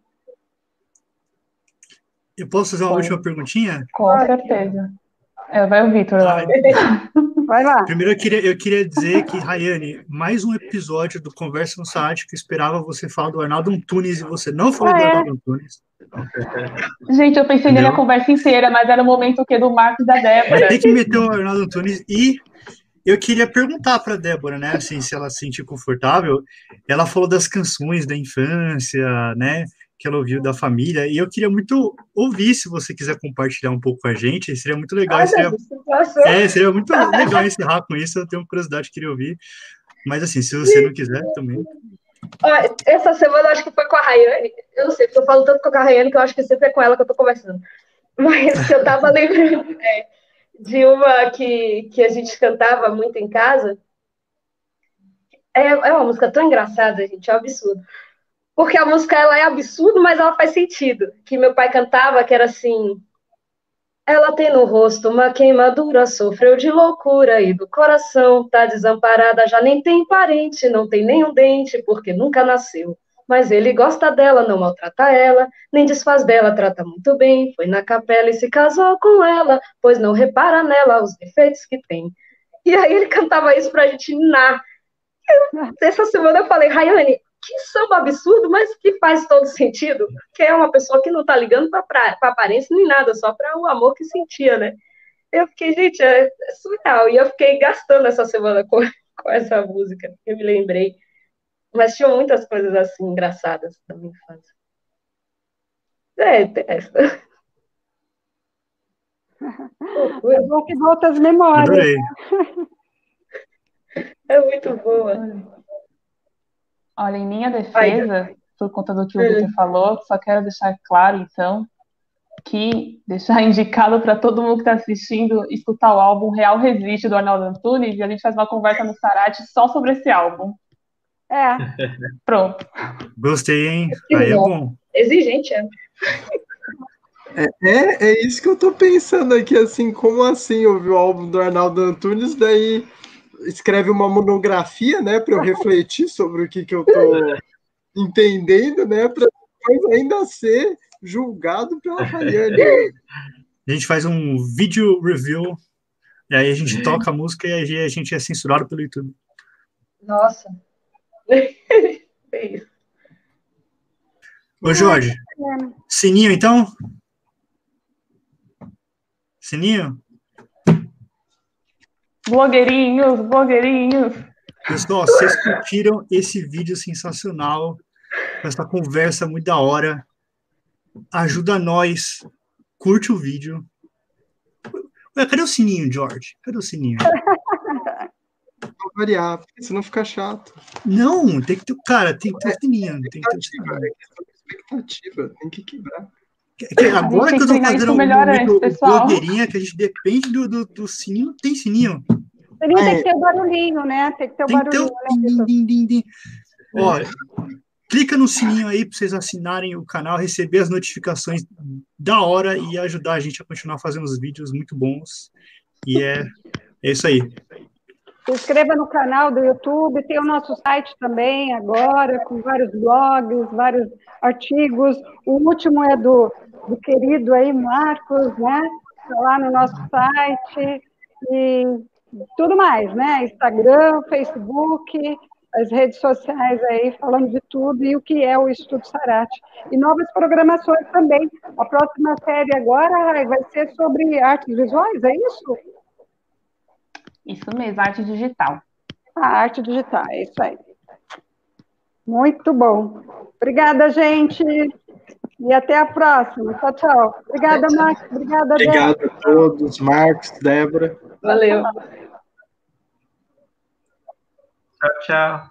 Eu posso fazer uma Pode. última perguntinha? Com certeza. É, vai o Vitor lá. Vai lá. Primeiro, eu queria, eu queria dizer que, Rayane, mais um episódio do Conversa no Site que eu esperava você falar do Arnaldo Antunes e você não falou ah, do é? Arnaldo Antunes. Gente, eu pensei nele a conversa inteira, mas era o momento que do Marcos e da Débora. Tem que meter o Arnaldo Antunes e eu queria perguntar para Débora, né, assim, se ela se sentir confortável. Ela falou das canções da infância, né? que ela ouviu da família, e eu queria muito ouvir, se você quiser compartilhar um pouco com a gente, seria muito legal. Ai, seria, é, seria muito legal encerrar com isso, eu tenho curiosidade, queria ouvir. Mas assim, se você não quiser também. Essa semana acho que foi com a Rayane. Eu não sei, porque eu falo tanto com a Rayane que eu acho que sempre é com ela que eu tô conversando. Mas eu tava lembrando é, de uma que, que a gente cantava muito em casa. É, é uma música tão engraçada, gente, é um absurdo. Porque a música ela é absurdo, mas ela faz sentido. Que meu pai cantava, que era assim: ela tem no rosto uma queimadura, sofreu de loucura e do coração tá desamparada, já nem tem parente, não tem nenhum dente, porque nunca nasceu. Mas ele gosta dela, não maltrata ela, nem desfaz dela, trata muito bem. Foi na capela e se casou com ela, pois não repara nela os defeitos que tem. E aí ele cantava isso pra gente na. Essa semana eu falei, Rayane, que samba absurdo, mas que faz todo sentido, que é uma pessoa que não tá ligando para aparência nem nada, só para o amor que sentia, né? Eu fiquei, gente, é, é, surreal. E eu fiquei gastando essa semana com, com essa música, eu me lembrei. Mas tinha muitas coisas assim engraçadas da minha infância. É, essa. É bom que volta as memórias. Né? É muito boa. Olha, em minha defesa, por conta do que o Victor falou, só quero deixar claro, então, que deixar indicado para todo mundo que está assistindo escutar o álbum Real Resiste do Arnaldo Antunes e a gente faz uma conversa no Sarate só sobre esse álbum. É. Pronto. Gostei, hein? Aí é bom. Exigente, é. É, é, é isso que eu tô pensando aqui, assim, como assim ouvir o álbum do Arnaldo Antunes, daí escreve uma monografia, né, para eu refletir sobre o que, que eu tô entendendo, né, para depois ainda ser julgado pela Rayane. A gente faz um vídeo review, e aí a gente toca a música e aí a gente é censurado pelo YouTube. Nossa. é isso. Ô, Jorge, sininho então? Sininho? Blogueirinhos, blogueirinhos. Pessoal, vocês curtiram esse vídeo sensacional, essa conversa muito da hora. Ajuda nós, curte o vídeo. Ué, cadê o sininho, George? Cadê o sininho? Variar, porque senão fica chato. Não, tem que ter. Cara, tem que ter o sininho. Tem que ter o sininho. É expectativa, tem que quebrar. Agora que eu tô fazendo um momento blogueirinha, que a gente depende do, do, do sininho, tem sininho. Sininho é. tem que ter o barulhinho, né? Tem que ter o barulhinho. Né? Din, din, din, Olha, clica no sininho aí para vocês assinarem o canal, receber as notificações da hora e ajudar a gente a continuar fazendo os vídeos muito bons. E é, é isso aí. Se inscreva no canal do YouTube, tem o nosso site também agora, com vários blogs, vários artigos. O último é do do querido aí Marcos, né? Tá lá no nosso site e tudo mais, né? Instagram, Facebook, as redes sociais aí falando de tudo e o que é o Estudo Sarate. E novas programações também. A próxima série agora vai ser sobre artes visuais, é isso? Isso mesmo, arte digital. A arte digital, é isso aí. Muito bom. Obrigada, gente. E até a próxima. Tchau, tchau. Obrigada, Marcos. Obrigada, Obrigado Débora. a todos, Marcos, Débora. Valeu. Tchau, tchau.